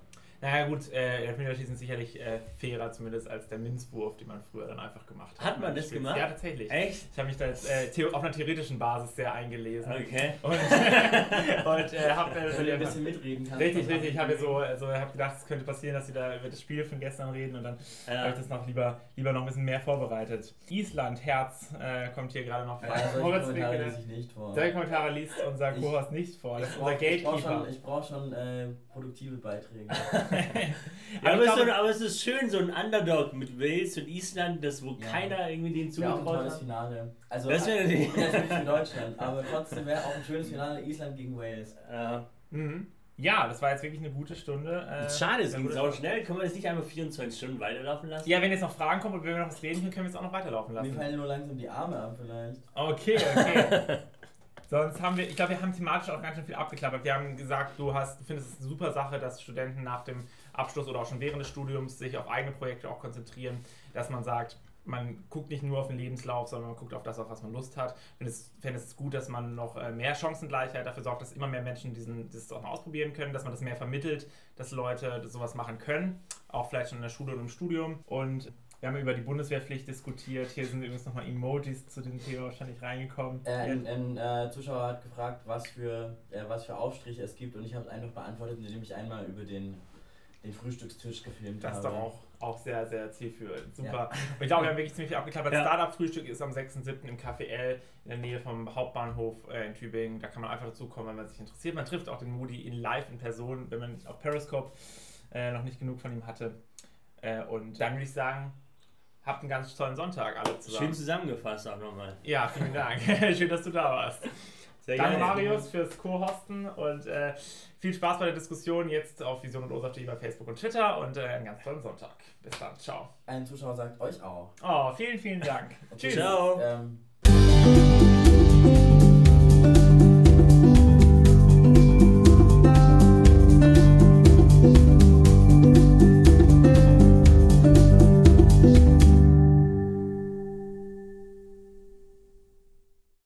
Naja gut, äh, Elfmeterschießen ist sicherlich äh, fairer zumindest als der Minzwurf, den man früher dann einfach gemacht hat. Hat man das gemacht? Ja, tatsächlich. Echt? Ich habe mich da jetzt äh, auf einer theoretischen Basis sehr eingelesen. Okay. Und, und äh, habe Wenn du ein bisschen mitreden kannst. Richtig, richtig. Ich habe so, also hab gedacht, es könnte passieren, dass sie da über das Spiel von gestern reden und dann habe Ja. ich das noch lieber, lieber noch ein bisschen mehr vorbereitet. Island, Herz, äh, kommt hier gerade noch Ja, frei. solche Moritz Winkele. lese ich nicht vor. Solche Kommentare liest unser Ich- Koras nicht vor. Das Ich ist unser brauche brauch Gatekeeper. schon, ich brauch schon äh, produktive Beiträge. Ja, aber, es glaube- so, aber es ist schön, so ein Underdog mit Wales und Island, das wo Ja. keiner irgendwie den Wäre auch ein zugetraut tolles hat. Finale. Also, Das wäre ich natürlich- für Deutschland, aber trotzdem wäre auch ein schönes Finale Island gegen Wales. Äh, Mhm. Ja, das war jetzt wirklich eine gute Stunde. Äh, Schade, es ging sau schnell. Können wir das nicht einmal 24 Stunden weiterlaufen lassen? Ja, wenn jetzt noch Fragen kommen und wenn wir noch was reden können, können wir es auch noch weiterlaufen Mir lassen. fallen nur langsam die Arme ab vielleicht. Okay, okay. Sonst haben wir, ich glaube, wir haben thematisch auch ganz schön viel abgeklappert. Wir haben gesagt, du hast, findest es eine super Sache, dass Studenten nach dem Abschluss oder auch schon während des Studiums sich auf eigene Projekte auch konzentrieren, dass man sagt, man guckt nicht nur auf den Lebenslauf, sondern man guckt auf das, auf was man Lust hat. Ich es, fände es gut, dass man noch äh, mehr Chancengleichheit dafür sorgt, dass immer mehr Menschen diesen, das auch mal ausprobieren können, dass man das mehr vermittelt, dass Leute sowas machen können, auch vielleicht schon in der Schule und im Studium. Und wir haben über die Bundeswehrpflicht diskutiert. Hier sind übrigens nochmal Emojis zu dem Thema wahrscheinlich reingekommen. Äh, ein ein äh, Zuschauer hat gefragt, was für, äh, was für Aufstriche es gibt und ich habe es einfach beantwortet, indem ich einmal über den, den Frühstückstisch gefilmt Das ist habe. doch auch, auch sehr, sehr zielführend. Super. Und ich glaube, wir haben wirklich ziemlich viel abgeklappert. Ja. Startup-Frühstück ist am 6.7. im Café L in der Nähe vom Hauptbahnhof äh, in Tübingen. Da kann man einfach dazukommen, wenn man sich interessiert. Man trifft auch den Moody in live in Person, wenn man auf Periscope äh, noch nicht genug von ihm hatte. Äh, und dann würde ich sagen, habt einen ganz tollen Sonntag alle zusammen. Schön zusammengefasst auch nochmal. Ja, vielen Dank. Schön, dass du da warst. Sehr Danke gerne. Marius fürs Co-Hosten und äh, viel Spaß bei der Diskussion jetzt auf Vision und Ursache bei Facebook und Twitter und äh, einen ganz tollen Sonntag. Bis dann. Ciao. Ein Zuschauer sagt euch auch. Oh, vielen, vielen Dank. Tschüss. Ciao. Ähm,